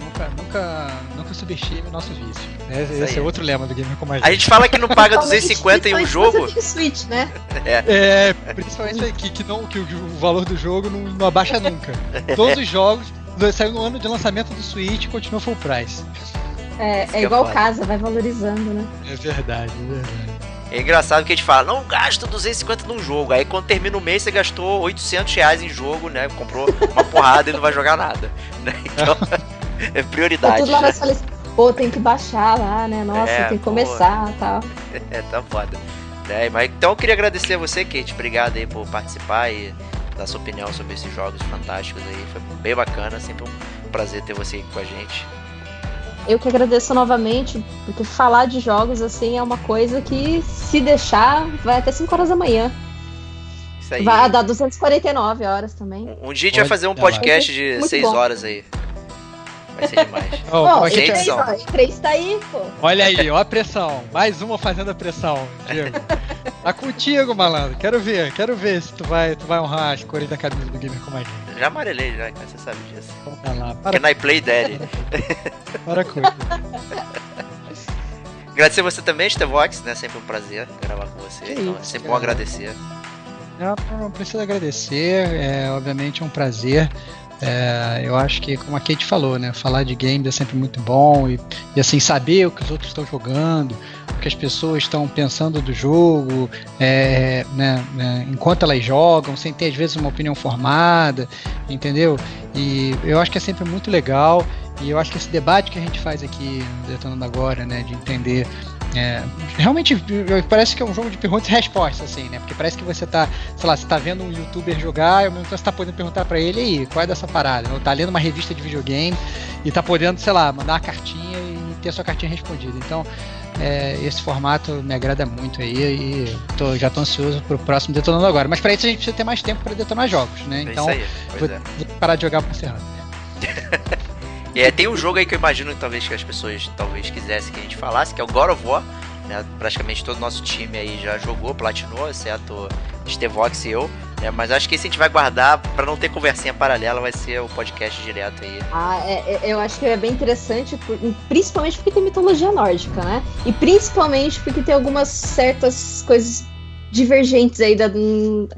Nunca, nunca, nunca subestime o nosso vício. Esse, Isso esse aí. é outro lema do Gamer Como a A gente fala que não paga 250 em um jogo. Switch, né? É, principalmente que, que, não, que o, o valor do jogo não, não abaixa nunca. Todos os jogos saiu no ano de lançamento do Switch e continua full price. É, é é igual casa, vai valorizando, né? É verdade, é verdade. É engraçado que a gente fala, não gasta 250 num jogo. Aí quando termina o mês, você gastou 800 reais em jogo, né? Comprou uma porrada e não vai jogar nada. né? Então, é Tá prioridade. tudo lá né? sua lista. Pô, tem que baixar lá, né? Nossa, É, tem que pô. começar e tal. É, tá foda. Né, mas, então eu queria agradecer a você, Kate. Obrigado aí por participar e dar sua opinião sobre esses jogos fantásticos aí. Foi bem bacana, sempre um prazer ter você aqui com a gente. Eu que agradeço novamente, porque falar de jogos assim é uma coisa que, se deixar, vai até 5 horas da manhã. Isso aí. Vai dar 249 horas também. Um, um dia a gente vai fazer um podcast de Muito 6 bom. horas aí. Vai ser demais. É é? três, são. ó, três tá aí, pô. Olha aí, ó a pressão. Mais uma fazendo a pressão, Diego. Tá contigo, malandro. Quero ver, quero ver se tu vai, tu vai honrar as cores da camisa do Gamer gente. Já amarelei, já, cara, você sabe disso. Então tá lá. Para, Can I play daddy? para com isso. Agradecer você também, Stevox, né? Sempre um prazer gravar com você. Que então é isso, sempre bom cara. agradecer. Não, não precisa agradecer, é obviamente um prazer. É, eu acho que, como a Kate falou, né, falar de games é sempre muito bom e, e, assim saber o que os outros estão jogando, o que as pessoas estão pensando do jogo, é, né, né, enquanto elas jogam, sem ter às vezes uma opinião formada, entendeu? E eu acho que é sempre muito legal e eu acho que esse debate que a gente faz aqui Detonando Agora, né, de entender é, realmente parece que é um jogo de perguntas e respostas, assim, né? Porque parece que você tá, sei lá, você tá vendo um youtuber jogar e ao mesmo tempo você tá podendo perguntar pra ele aí, qual é dessa parada? Ou tá lendo uma revista de videogame e tá podendo, sei lá, mandar uma cartinha e ter a sua cartinha respondida. Então, é, esse formato me agrada muito aí e tô, já tô ansioso pro próximo Detonando Agora. Mas pra isso a gente precisa ter mais tempo pra detonar jogos, né? É Então. Pois vou, é. vou parar de jogar pro Serrano. E é, tem um jogo aí que eu imagino que talvez que as pessoas talvez quisessem que a gente falasse, que é o God of War. Né? Praticamente todo o nosso time aí já jogou, platinou, exceto Stevox e eu. né? Mas acho que esse a gente vai guardar pra não ter conversinha paralela, vai ser o podcast direto aí. Ah, é- é- eu acho que é bem interessante, principalmente porque tem mitologia nórdica, né? E principalmente porque tem algumas certas coisas divergentes aí da,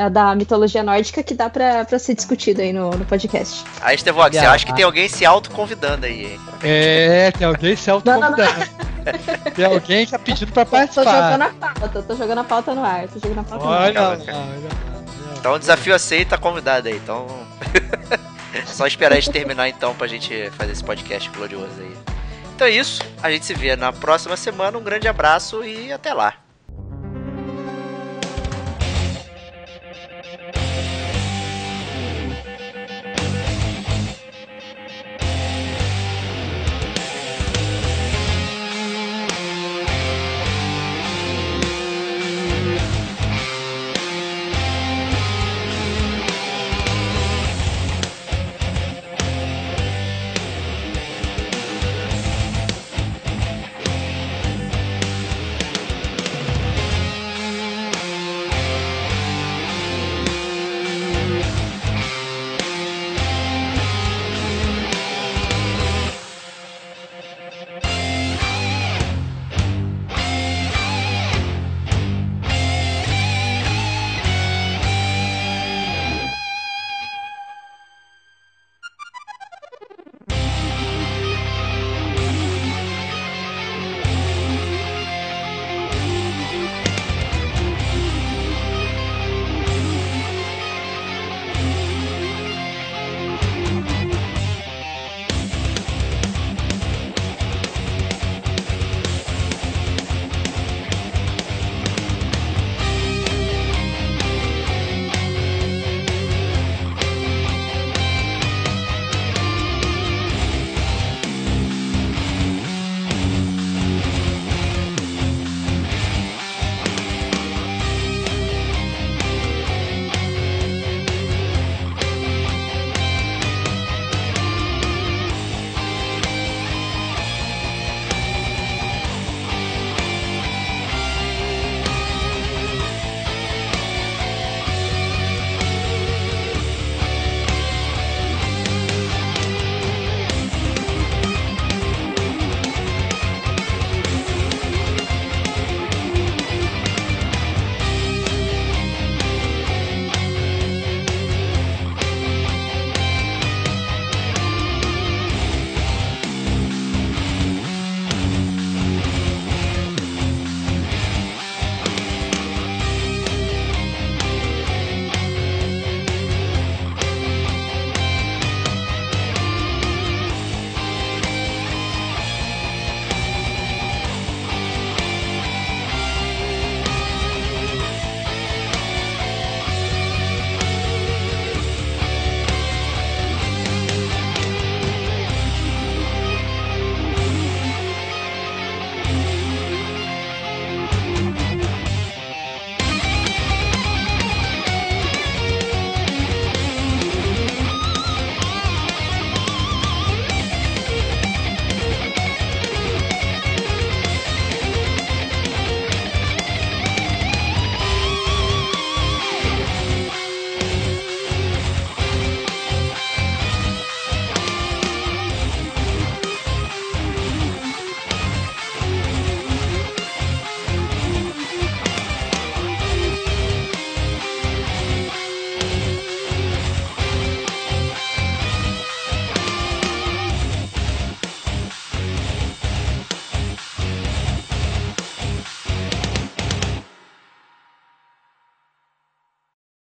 da mitologia nórdica que dá pra, pra ser discutido aí no, no podcast. Aí, Stevox, você Yeah. acha que tem alguém se autoconvidando aí, hein? É, tem alguém se autoconvidando. Tem alguém que tá pedindo pra Tô participar. jogando a pauta, tô jogando a pauta no ar, tô jogando a pauta Olha no ar. olha olha. Então, desafio aceito, tá convidado aí. Então, só esperar a gente terminar então pra gente fazer esse podcast glorioso aí. Então é isso, a gente se vê na próxima semana. Um grande abraço e até lá.